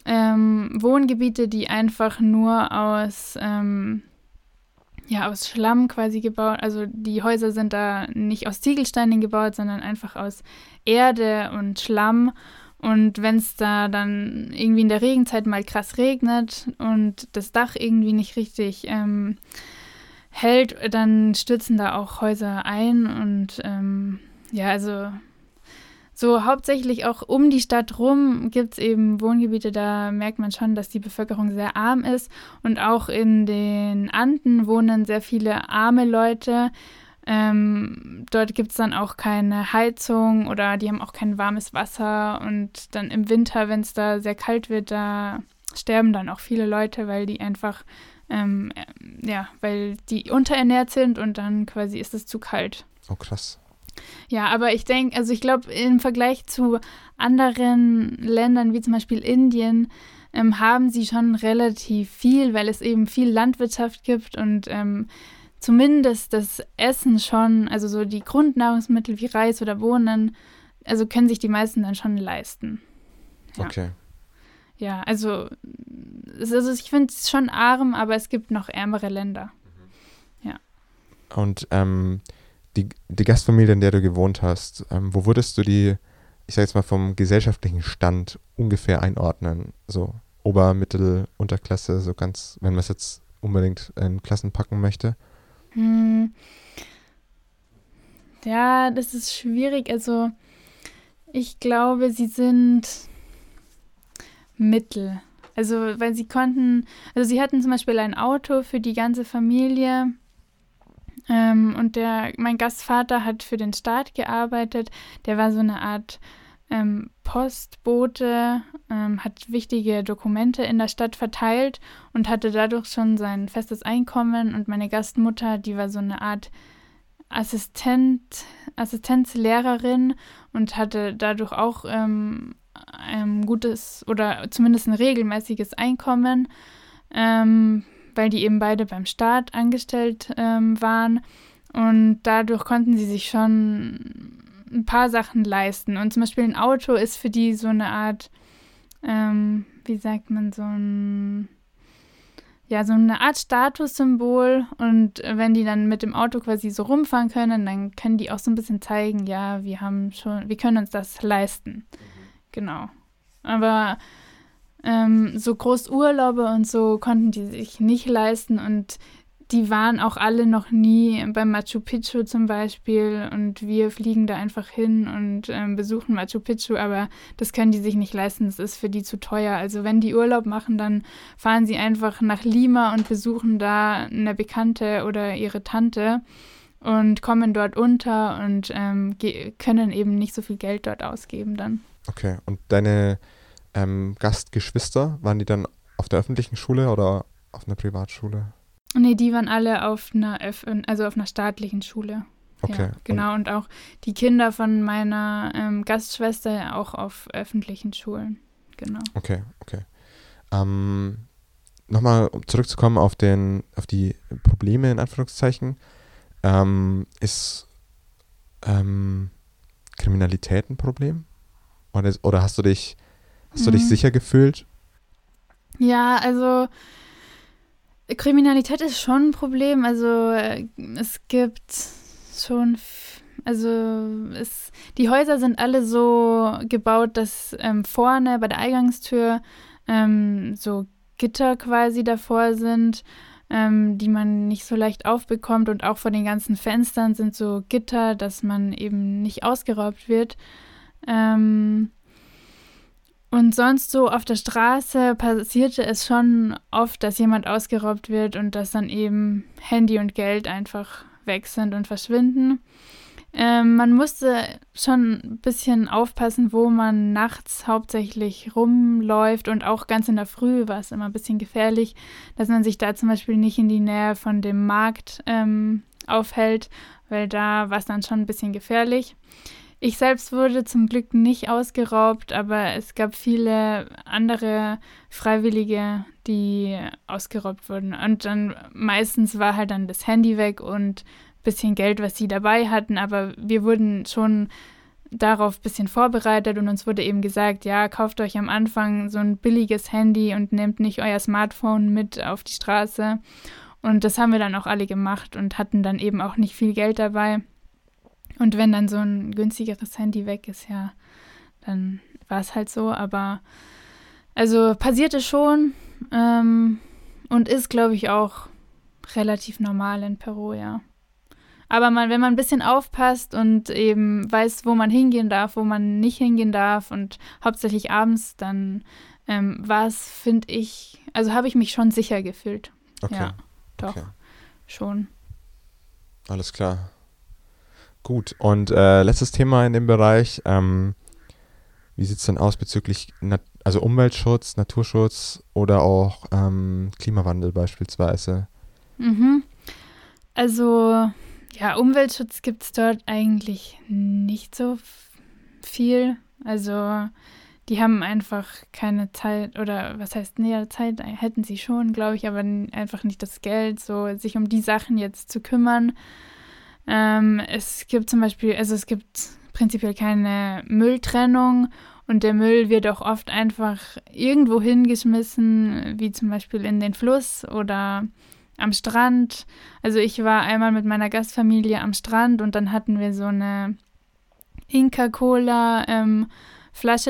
Speaker 2: ähm, Wohngebiete, die einfach nur aus, ähm, ja, aus Schlamm quasi gebaut, also die Häuser sind da nicht aus Ziegelsteinen gebaut, sondern einfach aus Erde und Schlamm. Und wenn es da dann irgendwie in der Regenzeit mal krass regnet und das Dach irgendwie nicht richtig ähm, hält, dann stürzen da auch Häuser ein und ähm, ja, also so hauptsächlich auch um die Stadt rum gibt es eben Wohngebiete, da merkt man schon, dass die Bevölkerung sehr arm ist. Und auch in den Anden wohnen sehr viele arme Leute. Ähm, dort gibt es dann auch keine Heizung oder die haben auch kein warmes Wasser. Und dann im Winter, wenn es da sehr kalt wird, da sterben dann auch viele Leute, weil die einfach, ähm, ja, weil die unterernährt sind und dann quasi ist es zu kalt.
Speaker 1: Oh, krass.
Speaker 2: Ja, aber ich denke, also ich glaube, im Vergleich zu anderen Ländern wie zum Beispiel Indien ähm, haben sie schon relativ viel, weil es eben viel Landwirtschaft gibt und ähm, zumindest das Essen schon, also so die Grundnahrungsmittel wie Reis oder Bohnen, also können sich die meisten dann schon leisten.
Speaker 1: Ja. Okay.
Speaker 2: Ja, also, also ich finde es schon arm, aber es gibt noch ärmere Länder. Mhm. Ja.
Speaker 1: Und ähm, die, die Gastfamilie, in der du gewohnt hast, ähm, wo würdest du die, ich sag jetzt mal, vom gesellschaftlichen Stand ungefähr einordnen? So Ober-, Mittel-, Unterklasse, so ganz, wenn man es jetzt unbedingt in Klassen packen möchte?
Speaker 2: Hm. Ja, das ist schwierig. Also, ich glaube, sie sind Mittel. Also, weil sie konnten, also sie hatten zum Beispiel ein Auto für die ganze Familie ähm, und der, mein Gastvater hat für den Staat gearbeitet. Der war so eine Art ähm, Postbote, ähm, hat wichtige Dokumente in der Stadt verteilt und hatte dadurch schon sein festes Einkommen. Und meine Gastmutter, die war so eine Art Assistent, Assistenzlehrerin und hatte dadurch auch ähm, ein gutes oder zumindest ein regelmäßiges Einkommen. Ähm, weil die eben beide beim Staat angestellt ähm, waren. Und dadurch konnten sie sich schon ein paar Sachen leisten. Und zum Beispiel ein Auto ist für die so eine Art, ähm, wie sagt man, so ein, ja, so eine Art Statussymbol. Und wenn die dann mit dem Auto quasi so rumfahren können, dann können die auch so ein bisschen zeigen, ja, wir haben schon, wir können uns das leisten. Mhm. Genau. Aber ähm, so Großurlaube und so konnten die sich nicht leisten und die waren auch alle noch nie beim Machu Picchu zum Beispiel und wir fliegen da einfach hin und ähm, besuchen Machu Picchu, aber das können die sich nicht leisten, das ist für die zu teuer. Also wenn die Urlaub machen, dann fahren sie einfach nach Lima und besuchen da eine Bekannte oder ihre Tante und kommen dort unter und ähm, können eben nicht so viel Geld dort ausgeben dann.
Speaker 1: Okay, und deine ähm, Gastgeschwister, waren die dann auf der öffentlichen Schule oder auf einer Privatschule?
Speaker 2: Nee, die waren alle auf einer, Öf also auf einer staatlichen Schule.
Speaker 1: Okay. Ja,
Speaker 2: genau, und, und, auch die Kinder von meiner ähm, Gastschwester auch auf öffentlichen Schulen. Genau.
Speaker 1: Okay, okay. Ähm, Nochmal, um zurückzukommen auf, den, auf die Probleme in Anführungszeichen, ähm, ist ähm, Kriminalität ein Problem? Oder, oder hast du dich Hast du dich mhm. sicher gefühlt?
Speaker 2: Ja, also Kriminalität ist schon ein Problem. Also äh, es gibt schon, also es, die Häuser sind alle so gebaut, dass ähm, vorne bei der Eingangstür ähm, so Gitter quasi davor sind, ähm, die man nicht so leicht aufbekommt. Und auch vor den ganzen Fenstern sind so Gitter, dass man eben nicht ausgeraubt wird. Ähm, und sonst so auf der Straße passierte es schon oft, dass jemand ausgeraubt wird und dass dann eben Handy und Geld einfach weg sind und verschwinden. Ähm, man musste schon ein bisschen aufpassen, wo man nachts hauptsächlich rumläuft und auch ganz in der Früh war es immer ein bisschen gefährlich, dass man sich da zum Beispiel nicht in die Nähe von dem Markt ähm, aufhält, weil da war es dann schon ein bisschen gefährlich. Ich selbst wurde zum Glück nicht ausgeraubt, aber es gab viele andere Freiwillige, die ausgeraubt wurden. Und dann meistens war halt dann das Handy weg und ein bisschen Geld, was sie dabei hatten. Aber wir wurden schon darauf ein bisschen vorbereitet und uns wurde eben gesagt, ja, kauft euch am Anfang so ein billiges Handy und nehmt nicht euer Smartphone mit auf die Straße. Und das haben wir dann auch alle gemacht und hatten dann eben auch nicht viel Geld dabei. Und wenn dann so ein günstigeres Handy weg ist, ja, dann war es halt so. Aber also passierte schon ähm, und ist, glaube ich, auch relativ normal in Peru, ja. Aber man, wenn man ein bisschen aufpasst und eben weiß, wo man hingehen darf, wo man nicht hingehen darf und hauptsächlich abends, dann ähm, war es, finde ich, also habe ich mich schon sicher gefühlt. Okay. Ja, doch, okay. schon.
Speaker 1: Alles klar. Gut, und äh, letztes Thema in dem Bereich. Ähm, wie sieht es denn aus bezüglich Nat also Umweltschutz, Naturschutz oder auch ähm, Klimawandel beispielsweise?
Speaker 2: Mhm. Also ja, Umweltschutz gibt es dort eigentlich nicht so viel. Also die haben einfach keine Zeit oder was heißt näher Zeit, hätten sie schon, glaube ich, aber einfach nicht das Geld, so sich um die Sachen jetzt zu kümmern. Ähm, es gibt zum Beispiel, also es gibt prinzipiell keine Mülltrennung und der Müll wird auch oft einfach irgendwo hingeschmissen, wie zum Beispiel in den Fluss oder am Strand. Also ich war einmal mit meiner Gastfamilie am Strand und dann hatten wir so eine Inca-Cola ähm,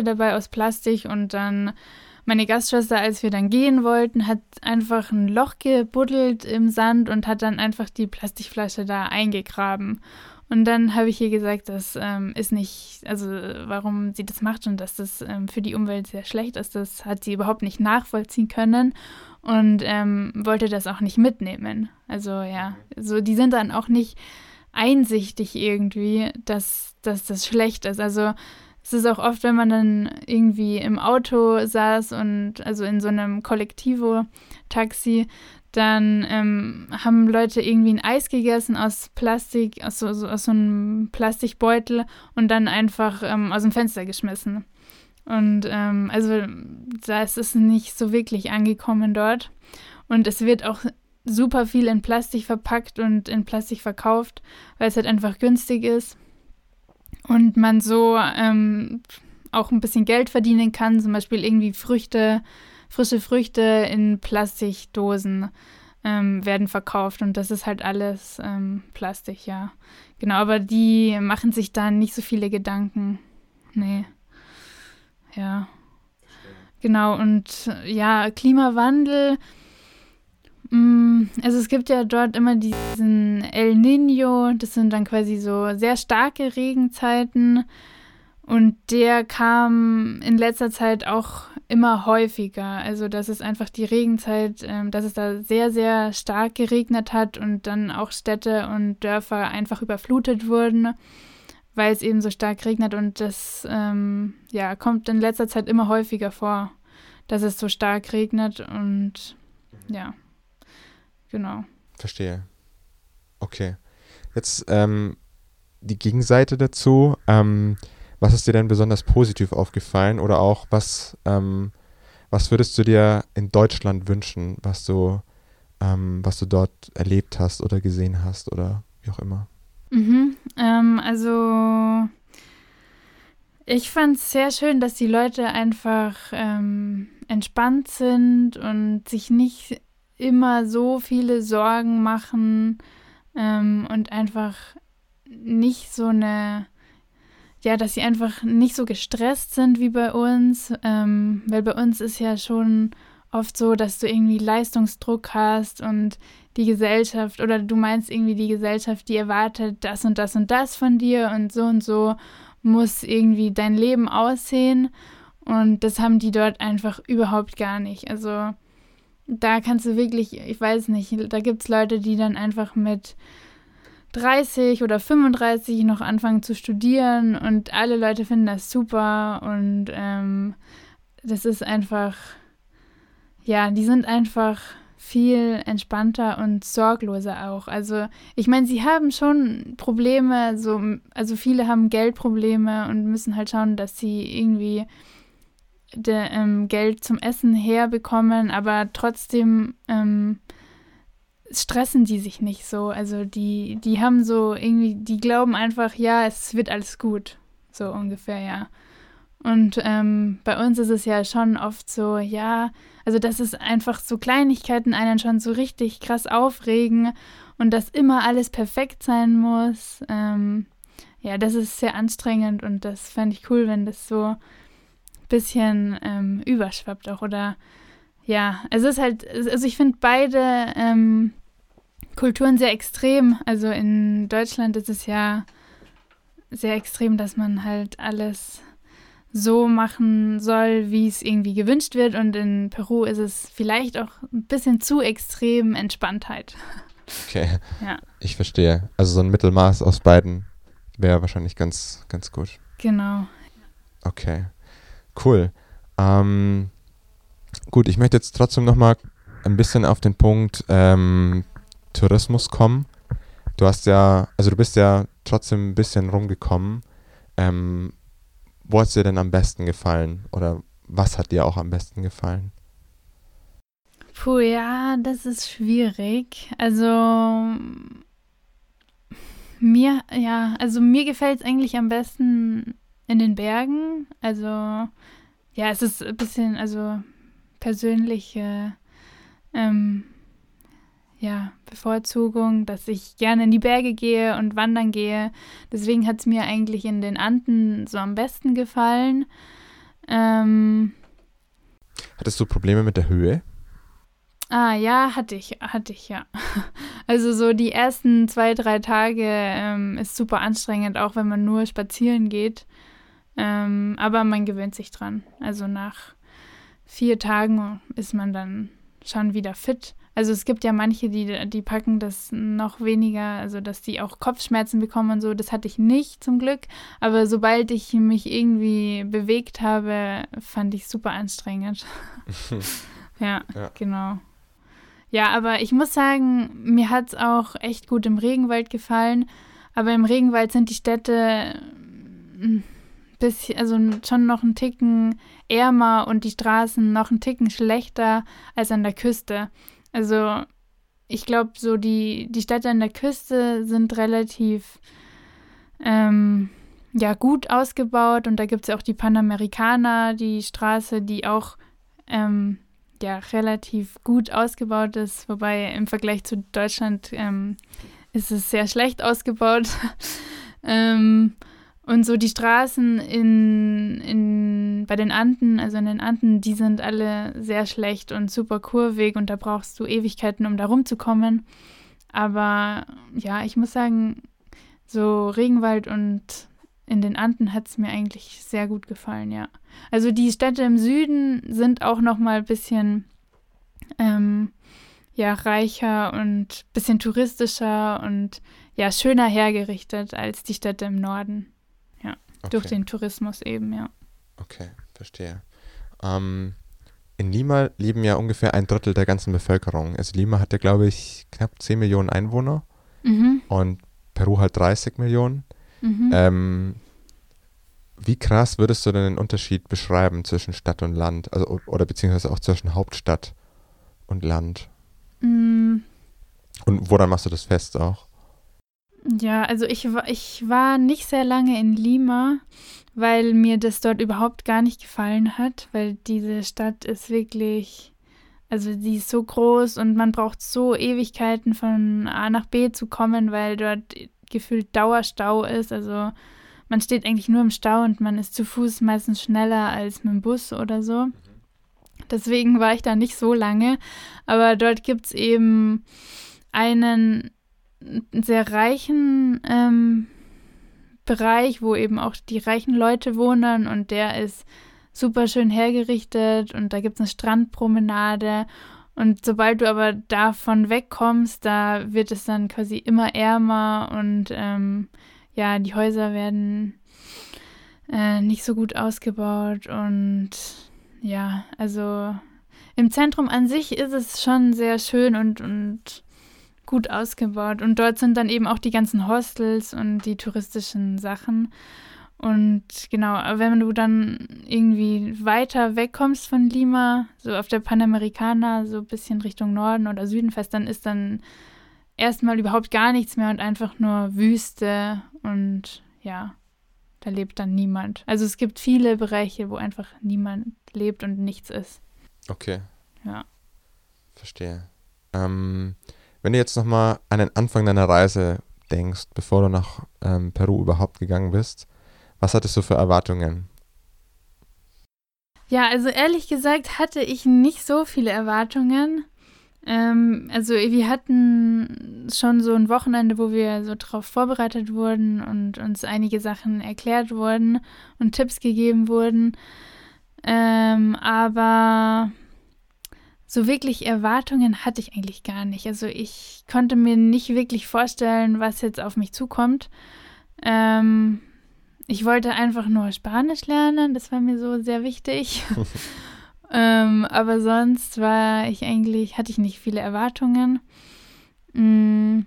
Speaker 2: dabei aus Plastik und dann meine Gastschwester, als wir dann gehen wollten, hat einfach ein Loch gebuddelt im Sand und hat dann einfach die Plastikflasche da eingegraben. Und dann habe ich ihr gesagt, das ähm, ist nicht, also warum sie das macht und dass das ähm, für die Umwelt sehr schlecht ist, das hat sie überhaupt nicht nachvollziehen können und ähm, wollte das auch nicht mitnehmen. Also ja, so die sind dann auch nicht einsichtig irgendwie, dass, dass das schlecht ist. Also es ist auch oft, wenn man dann irgendwie im Auto saß und also in so einem Kollektivo-Taxi, dann ähm, haben Leute irgendwie ein Eis gegessen aus Plastik, aus so, aus so einem Plastikbeutel und dann einfach ähm, aus dem Fenster geschmissen. Und ähm, also da ist es nicht so wirklich angekommen dort. Und es wird auch super viel in Plastik verpackt und in Plastik verkauft, weil es halt einfach günstig ist. Und man so ähm, auch ein bisschen Geld verdienen kann, zum Beispiel irgendwie Früchte frische Früchte in Plastikdosen ähm, werden verkauft und das ist halt alles ähm, Plastik, ja. Genau, aber die machen sich da nicht so viele Gedanken. Nee. Ja. Genau, und ja, Klimawandel. Mm, also es gibt ja dort immer diesen El Nino, das sind dann quasi so sehr starke Regenzeiten. Und der kam in letzter Zeit auch immer häufiger. Also, dass es einfach die Regenzeit, ähm, dass es da sehr, sehr stark geregnet hat und dann auch Städte und Dörfer einfach überflutet wurden, weil es eben so stark regnet. Und das ähm, ja, kommt in letzter Zeit immer häufiger vor, dass es so stark regnet. Und ja, genau.
Speaker 1: Verstehe. Okay. Jetzt ähm, die Gegenseite dazu. Ähm, was ist dir denn besonders positiv aufgefallen oder auch was, ähm, was würdest du dir in Deutschland wünschen, was du, ähm, was du dort erlebt hast oder gesehen hast oder wie auch immer?
Speaker 2: Mhm, ähm, also ich fand es sehr schön, dass die Leute einfach ähm, entspannt sind und sich nicht immer so viele Sorgen machen ähm, und einfach nicht so eine ja, dass sie einfach nicht so gestresst sind wie bei uns, ähm, weil bei uns ist ja schon oft so, dass du irgendwie Leistungsdruck hast und die Gesellschaft oder du meinst irgendwie die Gesellschaft, die erwartet das und das und das von dir und so und so muss irgendwie dein Leben aussehen und das haben die dort einfach überhaupt gar nicht. Also da kannst du wirklich, ich weiß nicht, da gibt es Leute, die dann einfach mit 30 oder 35 noch anfangen zu studieren und alle Leute finden das super und ähm, das ist einfach, ja, die sind einfach viel entspannter und sorgloser auch. Also ich meine, sie haben schon Probleme, so, also viele haben Geldprobleme und müssen halt schauen, dass sie irgendwie de, ähm, Geld zum Essen herbekommen, aber trotzdem ähm, stressen die sich nicht so. Also die, die haben so irgendwie, die glauben einfach, ja, es wird alles gut. So ungefähr, ja. Und ähm, bei uns ist es ja schon oft so, ja, also dass es einfach so Kleinigkeiten einen schon so richtig krass aufregen und dass immer alles perfekt sein muss. Ähm, ja, das ist sehr anstrengend und das fände ich cool, wenn das so bisschen ähm, überschwappt auch. Oder ja, es ist halt, also ich finde beide ähm, Kulturen sehr extrem. Also in Deutschland ist es ja sehr extrem, dass man halt alles so machen soll, wie es irgendwie gewünscht wird. Und in Peru ist es vielleicht auch ein bisschen zu extrem Entspanntheit.
Speaker 1: Okay.
Speaker 2: Ja.
Speaker 1: Ich verstehe. Also so ein Mittelmaß aus beiden wäre wahrscheinlich ganz, ganz gut.
Speaker 2: Genau.
Speaker 1: Okay. Cool. Ähm, gut, ich möchte jetzt trotzdem nochmal ein bisschen auf den Punkt ähm, Tourismus kommen. Du hast ja, also du bist ja trotzdem ein bisschen rumgekommen. Ähm, wo hat es dir denn am besten gefallen? Oder was hat dir auch am besten gefallen?
Speaker 2: Puh, ja, das ist schwierig. Also mir, ja, also mir gefällt es eigentlich am besten in den Bergen. Also ja, es ist ein bisschen, also persönliche ähm, ja, Bevorzugung, dass ich gerne in die Berge gehe und wandern gehe. Deswegen hat es mir eigentlich in den Anden so am besten gefallen. Ähm,
Speaker 1: Hattest du Probleme mit der Höhe?
Speaker 2: Ah, ja, hatte ich, hatte ich, ja. Also so die ersten zwei, drei Tage ähm, ist super anstrengend, auch wenn man nur spazieren geht. Ähm, aber man gewöhnt sich dran. Also nach vier Tagen ist man dann schon wieder fit. Also es gibt ja manche, die, die packen das noch weniger, also dass die auch Kopfschmerzen bekommen und so. Das hatte ich nicht zum Glück. Aber sobald ich mich irgendwie bewegt habe, fand ich super anstrengend. ja, ja, genau. Ja, aber ich muss sagen, mir hat es auch echt gut im Regenwald gefallen. Aber im Regenwald sind die Städte hm, bisschen, also schon noch einen Ticken ärmer und die Straßen noch einen Ticken schlechter als an der Küste. Also ich glaube, so die, die Städte an der Küste sind relativ ähm, ja, gut ausgebaut und da gibt es ja auch die Panamericana, die Straße, die auch ähm, ja, relativ gut ausgebaut ist, wobei im Vergleich zu Deutschland ähm, ist es sehr schlecht ausgebaut. ähm, und so die Straßen in, in, bei den Anden, also in den Anden, die sind alle sehr schlecht und super kurvig und da brauchst du Ewigkeiten, um da rumzukommen. Aber ja, ich muss sagen, so Regenwald und in den Anden hat es mir eigentlich sehr gut gefallen, ja. Also die Städte im Süden sind auch noch mal ein bisschen ähm, ja, reicher und ein bisschen touristischer und ja, schöner hergerichtet als die Städte im Norden. Okay. Durch den Tourismus eben, ja.
Speaker 1: Okay, verstehe. Ähm, in Lima leben ja ungefähr ein Drittel der ganzen Bevölkerung. Also Lima hat ja, glaube ich, knapp 10 Millionen Einwohner mhm. und Peru hat 30 Millionen. Mhm. Ähm, wie krass würdest du denn den Unterschied beschreiben zwischen Stadt und Land? Also, oder beziehungsweise auch zwischen Hauptstadt und Land? Mhm. Und woran machst du das fest auch?
Speaker 2: Ja, also ich, ich war nicht sehr lange in Lima, weil mir das dort überhaupt gar nicht gefallen hat, weil diese Stadt ist wirklich, also die ist so groß und man braucht so Ewigkeiten von A nach B zu kommen, weil dort gefühlt Dauerstau ist. Also man steht eigentlich nur im Stau und man ist zu Fuß meistens schneller als mit dem Bus oder so. Deswegen war ich da nicht so lange. Aber dort gibt es eben einen sehr reichen ähm, Bereich, wo eben auch die reichen Leute wohnen und der ist super schön hergerichtet und da gibt es eine Strandpromenade. Und sobald du aber davon wegkommst, da wird es dann quasi immer ärmer und ähm, ja, die Häuser werden äh, nicht so gut ausgebaut und ja, also im Zentrum an sich ist es schon sehr schön und, und gut ausgebaut. Und dort sind dann eben auch die ganzen Hostels und die touristischen Sachen. Und genau, wenn du dann irgendwie weiter wegkommst von Lima, so auf der Panamericana, so ein bisschen Richtung Norden oder Süden fest, dann ist dann erstmal überhaupt gar nichts mehr und einfach nur Wüste und ja, da lebt dann niemand. Also es gibt viele Bereiche, wo einfach niemand lebt und nichts ist.
Speaker 1: Okay.
Speaker 2: Ja.
Speaker 1: Verstehe. Ähm, wenn du jetzt nochmal an den Anfang deiner Reise denkst, bevor du nach ähm, Peru überhaupt gegangen bist, was hattest du für Erwartungen?
Speaker 2: Ja, also ehrlich gesagt hatte ich nicht so viele Erwartungen, Ähm, also wir hatten schon so ein Wochenende, wo wir so drauf vorbereitet wurden und uns einige Sachen erklärt wurden und Tipps gegeben wurden. Ähm, aber so wirklich Erwartungen hatte ich eigentlich gar nicht. Also ich konnte mir nicht wirklich vorstellen, was jetzt auf mich zukommt. Ähm, ich wollte einfach nur Spanisch lernen, das war mir so sehr wichtig. ähm, aber sonst war ich eigentlich, hatte ich nicht viele Erwartungen. Mm.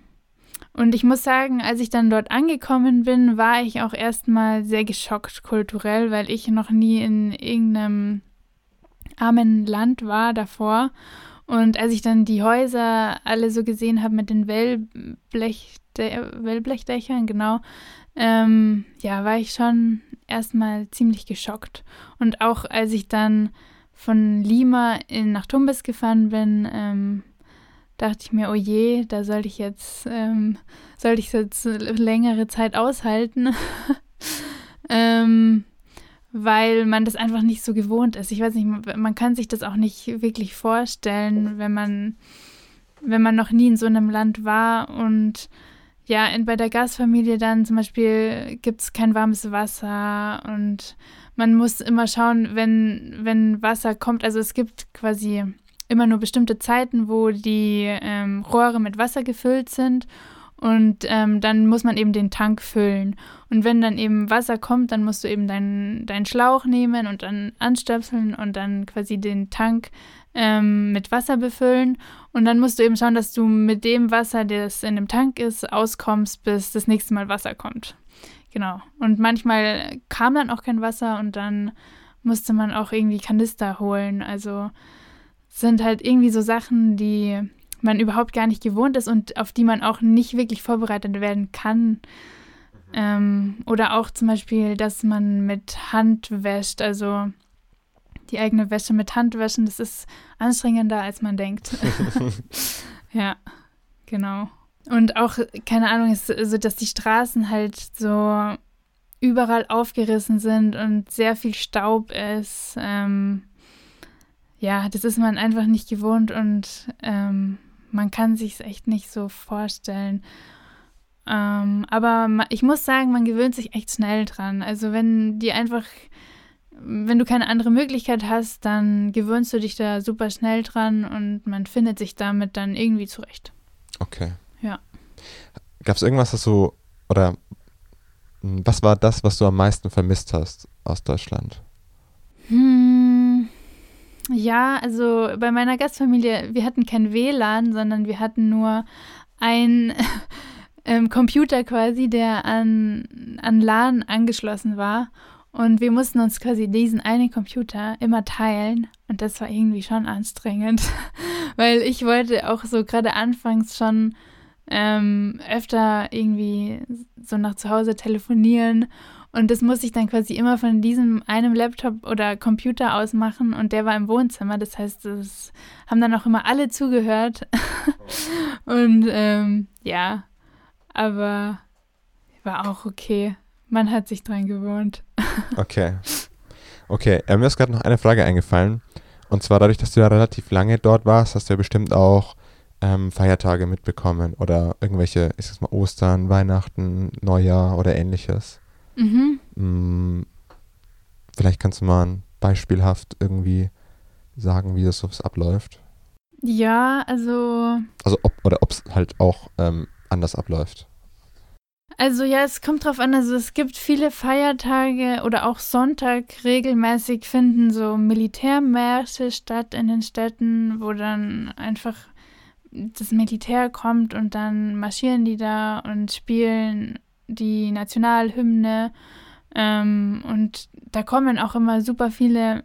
Speaker 2: Und ich muss sagen, als ich dann dort angekommen bin, war ich auch erstmal sehr geschockt kulturell, weil ich noch nie in irgendeinem armen Land war davor. Und als ich dann die Häuser alle so gesehen habe mit den Wellblech, Wellblechdächern, genau, ähm, ja, war ich schon erstmal ziemlich geschockt. Und auch als ich dann von Lima in, nach Tumbes gefahren bin, ähm, dachte ich mir, oh je, da sollte ich jetzt, ähm, sollte ich jetzt längere Zeit aushalten. ähm, weil man das einfach nicht so gewohnt ist. Ich weiß nicht, man kann sich das auch nicht wirklich vorstellen, wenn man, wenn man noch nie in so einem Land war und ja, in, bei der Gastfamilie dann zum Beispiel gibt es kein warmes Wasser und man muss immer schauen, wenn, wenn Wasser kommt. Also es gibt quasi immer nur bestimmte Zeiten, wo die ähm, Rohre mit Wasser gefüllt sind und ähm, dann muss man eben den Tank füllen. Und wenn dann eben Wasser kommt, dann musst du eben deinen, deinen Schlauch nehmen und dann anstöpseln und dann quasi den Tank ähm, mit Wasser befüllen. Und dann musst du eben schauen, dass du mit dem Wasser, das in dem Tank ist, auskommst, bis das nächste Mal Wasser kommt. Genau. Und manchmal kam dann auch kein Wasser und dann musste man auch irgendwie Kanister holen. Also sind halt irgendwie so Sachen, die man überhaupt gar nicht gewohnt ist und auf die man auch nicht wirklich vorbereitet werden kann. Ähm, oder auch zum Beispiel, dass man mit Hand wäscht, also die eigene Wäsche mit Hand wäschen, das ist anstrengender, als man denkt. ja, genau. Und auch, keine Ahnung, ist so, dass die Straßen halt so überall aufgerissen sind und sehr viel Staub ist. Ähm, ja, das ist man einfach nicht gewohnt und ähm, man kann sich es echt nicht so vorstellen. Ähm, aber ich muss sagen, man gewöhnt sich echt schnell dran. Also wenn die einfach, wenn du keine andere Möglichkeit hast, dann gewöhnst du dich da super schnell dran und man findet sich damit dann irgendwie zurecht.
Speaker 1: Okay.
Speaker 2: Ja.
Speaker 1: Gab es irgendwas, was du, oder hm, was war das, was du am meisten vermisst hast aus Deutschland?
Speaker 2: Hm, ja, also bei meiner Gastfamilie, wir hatten kein WLAN, sondern wir hatten nur ein ähm, Computer quasi, der an, an LAN angeschlossen war. Und wir mussten uns quasi diesen einen Computer immer teilen. Und das war irgendwie schon anstrengend, weil ich wollte auch so gerade anfangs schon ähm, öfter irgendwie so nach zu Hause telefonieren und das musste ich dann quasi immer von diesem einem Laptop oder Computer aus machen und der war im Wohnzimmer. Das heißt, es haben dann auch immer alle zugehört. und ähm, ja, aber war auch okay. Man hat sich dran gewohnt.
Speaker 1: okay. Okay, äh, mir ist gerade noch eine Frage eingefallen. Und zwar dadurch, dass du ja relativ lange dort warst, hast du ja bestimmt auch ähm, Feiertage mitbekommen oder irgendwelche, ich sag's mal, Ostern, Weihnachten, Neujahr oder ähnliches. Mhm. Mm, vielleicht kannst du mal beispielhaft irgendwie sagen, wie das so abläuft.
Speaker 2: Ja, also.
Speaker 1: Also ob oder ob es halt auch ähm, anders abläuft.
Speaker 2: Also ja, es kommt drauf an, also es gibt viele Feiertage oder auch Sonntag regelmäßig finden so Militärmärsche statt in den Städten, wo dann einfach das Militär kommt und dann marschieren die da und spielen die Nationalhymne. Ähm, und da kommen auch immer super viele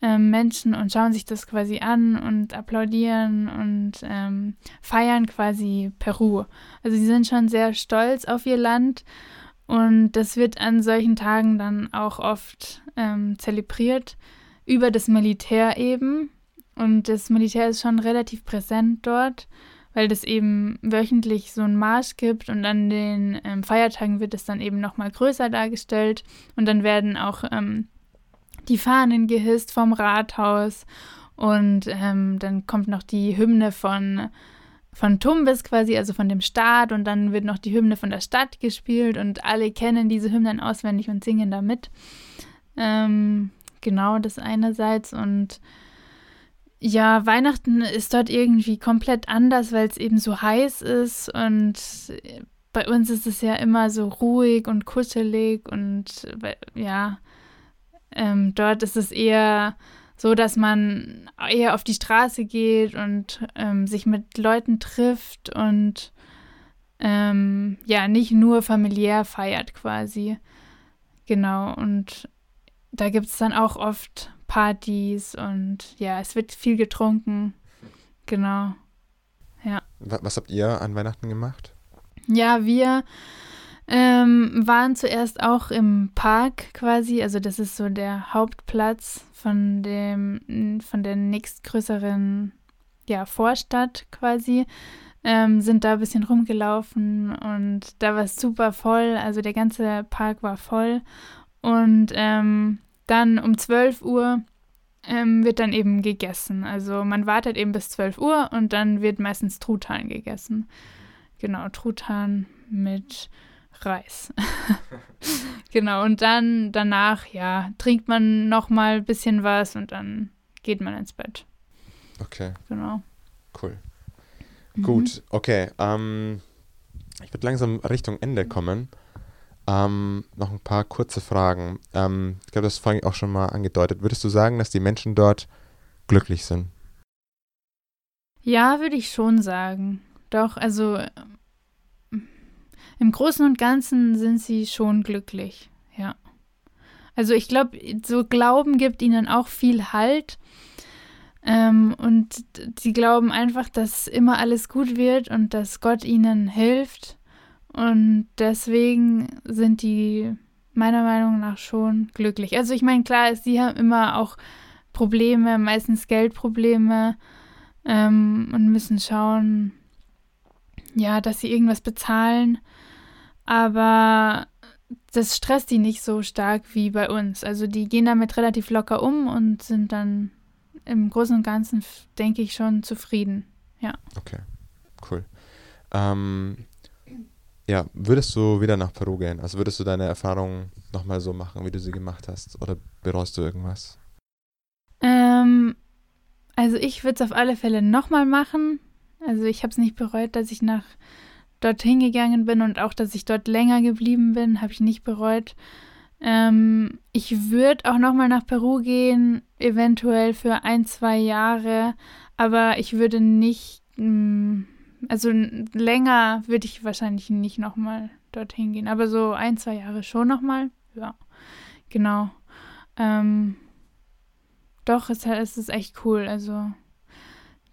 Speaker 2: ähm, Menschen und schauen sich das quasi an und applaudieren und ähm, feiern quasi Peru. Also sie sind schon sehr stolz auf ihr Land und das wird an solchen Tagen dann auch oft ähm, zelebriert über das Militär eben. Und das Militär ist schon relativ präsent dort weil das eben wöchentlich so einen Marsch gibt und an den ähm, Feiertagen wird es dann eben nochmal größer dargestellt und dann werden auch ähm, die Fahnen gehisst vom Rathaus Und ähm, dann kommt noch die Hymne von, von Tumbes quasi, also von dem Staat. Und dann wird noch die Hymne von der Stadt gespielt. Und alle kennen diese Hymnen auswendig und singen damit. Ähm, genau, das einerseits. Und ja, Weihnachten ist dort irgendwie komplett anders, weil es eben so heiß ist. Und bei uns ist es ja immer so ruhig und kuschelig. Und ja, ähm, dort ist es eher so, dass man eher auf die Straße geht und ähm, sich mit Leuten trifft und ähm, ja, nicht nur familiär feiert quasi. Genau, und da gibt es dann auch oft Partys und ja, es wird viel getrunken. Genau. Ja.
Speaker 1: Was habt ihr an Weihnachten gemacht?
Speaker 2: Ja, wir ähm, waren zuerst auch im Park quasi, also das ist so der Hauptplatz von dem, von der nächstgrößeren ja, Vorstadt quasi. Ähm, sind da ein bisschen rumgelaufen und da war es super voll, also der ganze Park war voll. Und ähm, dann um 12 Uhr ähm, wird dann eben gegessen. Also man wartet eben bis 12 Uhr und dann wird meistens Truthahn gegessen. Genau, Truthahn mit Reis. genau, und dann danach, ja, trinkt man noch mal ein bisschen was und dann geht man ins Bett.
Speaker 1: Okay.
Speaker 2: Genau.
Speaker 1: Cool. Mhm. Gut, okay. Ähm, ich würde langsam Richtung Ende kommen. Ähm, noch ein paar kurze Fragen. Ähm, ich glaube, das vorhin auch schon mal angedeutet. Würdest du sagen, dass die Menschen dort glücklich sind?
Speaker 2: Ja, würde ich schon sagen. Doch, also im Großen und Ganzen sind sie schon glücklich, ja. Also ich glaube, so Glauben gibt ihnen auch viel Halt. Ähm, und sie glauben einfach, dass immer alles gut wird und dass Gott ihnen hilft. Und deswegen sind die meiner Meinung nach schon glücklich. Also ich meine, klar, sie haben immer auch Probleme, meistens Geldprobleme ähm, und müssen schauen, ja, dass sie irgendwas bezahlen aber das stresst die nicht so stark wie bei uns. Also die gehen damit relativ locker um und sind dann im Großen und Ganzen, denke ich, schon zufrieden. Ja.
Speaker 1: Okay, cool. Ähm, ja, würdest du wieder nach Peru gehen? Also würdest du deine Erfahrungen nochmal so machen, wie du sie gemacht hast? Oder bereust du irgendwas?
Speaker 2: Ähm, also ich würde es auf alle Fälle nochmal machen. Also ich habe es nicht bereut, dass ich nach dorthin gegangen bin und auch, dass ich dort länger geblieben bin, habe ich nicht bereut. Ähm, ich würde auch nochmal nach Peru gehen, eventuell für ein, zwei Jahre, aber ich würde nicht, mm, also länger würde ich wahrscheinlich nicht nochmal dorthin gehen, aber so ein, zwei Jahre schon nochmal, ja, genau. Ähm, doch, es, es ist echt cool, also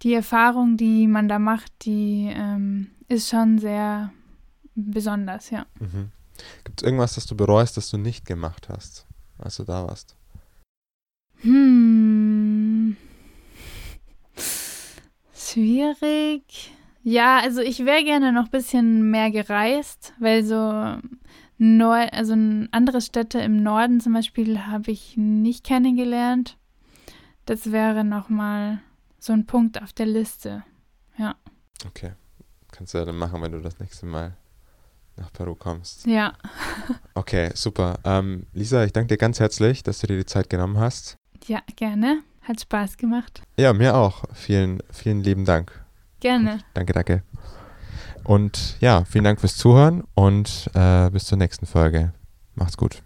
Speaker 2: die Erfahrung, die man da macht, die ähm, ist schon sehr besonders, ja.
Speaker 1: Mhm. Gibt es irgendwas, das du bereust, das du nicht gemacht hast, als du da warst?
Speaker 2: Hm. Schwierig. Ja, also ich wäre gerne noch ein bisschen mehr gereist, weil so Nord also andere Städte im Norden zum Beispiel habe ich nicht kennengelernt. Das wäre nochmal so ein Punkt auf der Liste. Ja.
Speaker 1: Okay. Kannst du ja dann machen, wenn du das nächste Mal nach Peru kommst.
Speaker 2: Ja.
Speaker 1: okay, super. Ähm, Lisa, ich danke dir ganz herzlich, dass du dir die Zeit genommen hast.
Speaker 2: Ja, gerne. Hat Spaß gemacht.
Speaker 1: Ja, mir auch. Vielen, vielen lieben Dank.
Speaker 2: Gerne.
Speaker 1: Und danke, danke. Und ja, vielen Dank fürs Zuhören und äh, bis zur nächsten Folge. Macht's gut.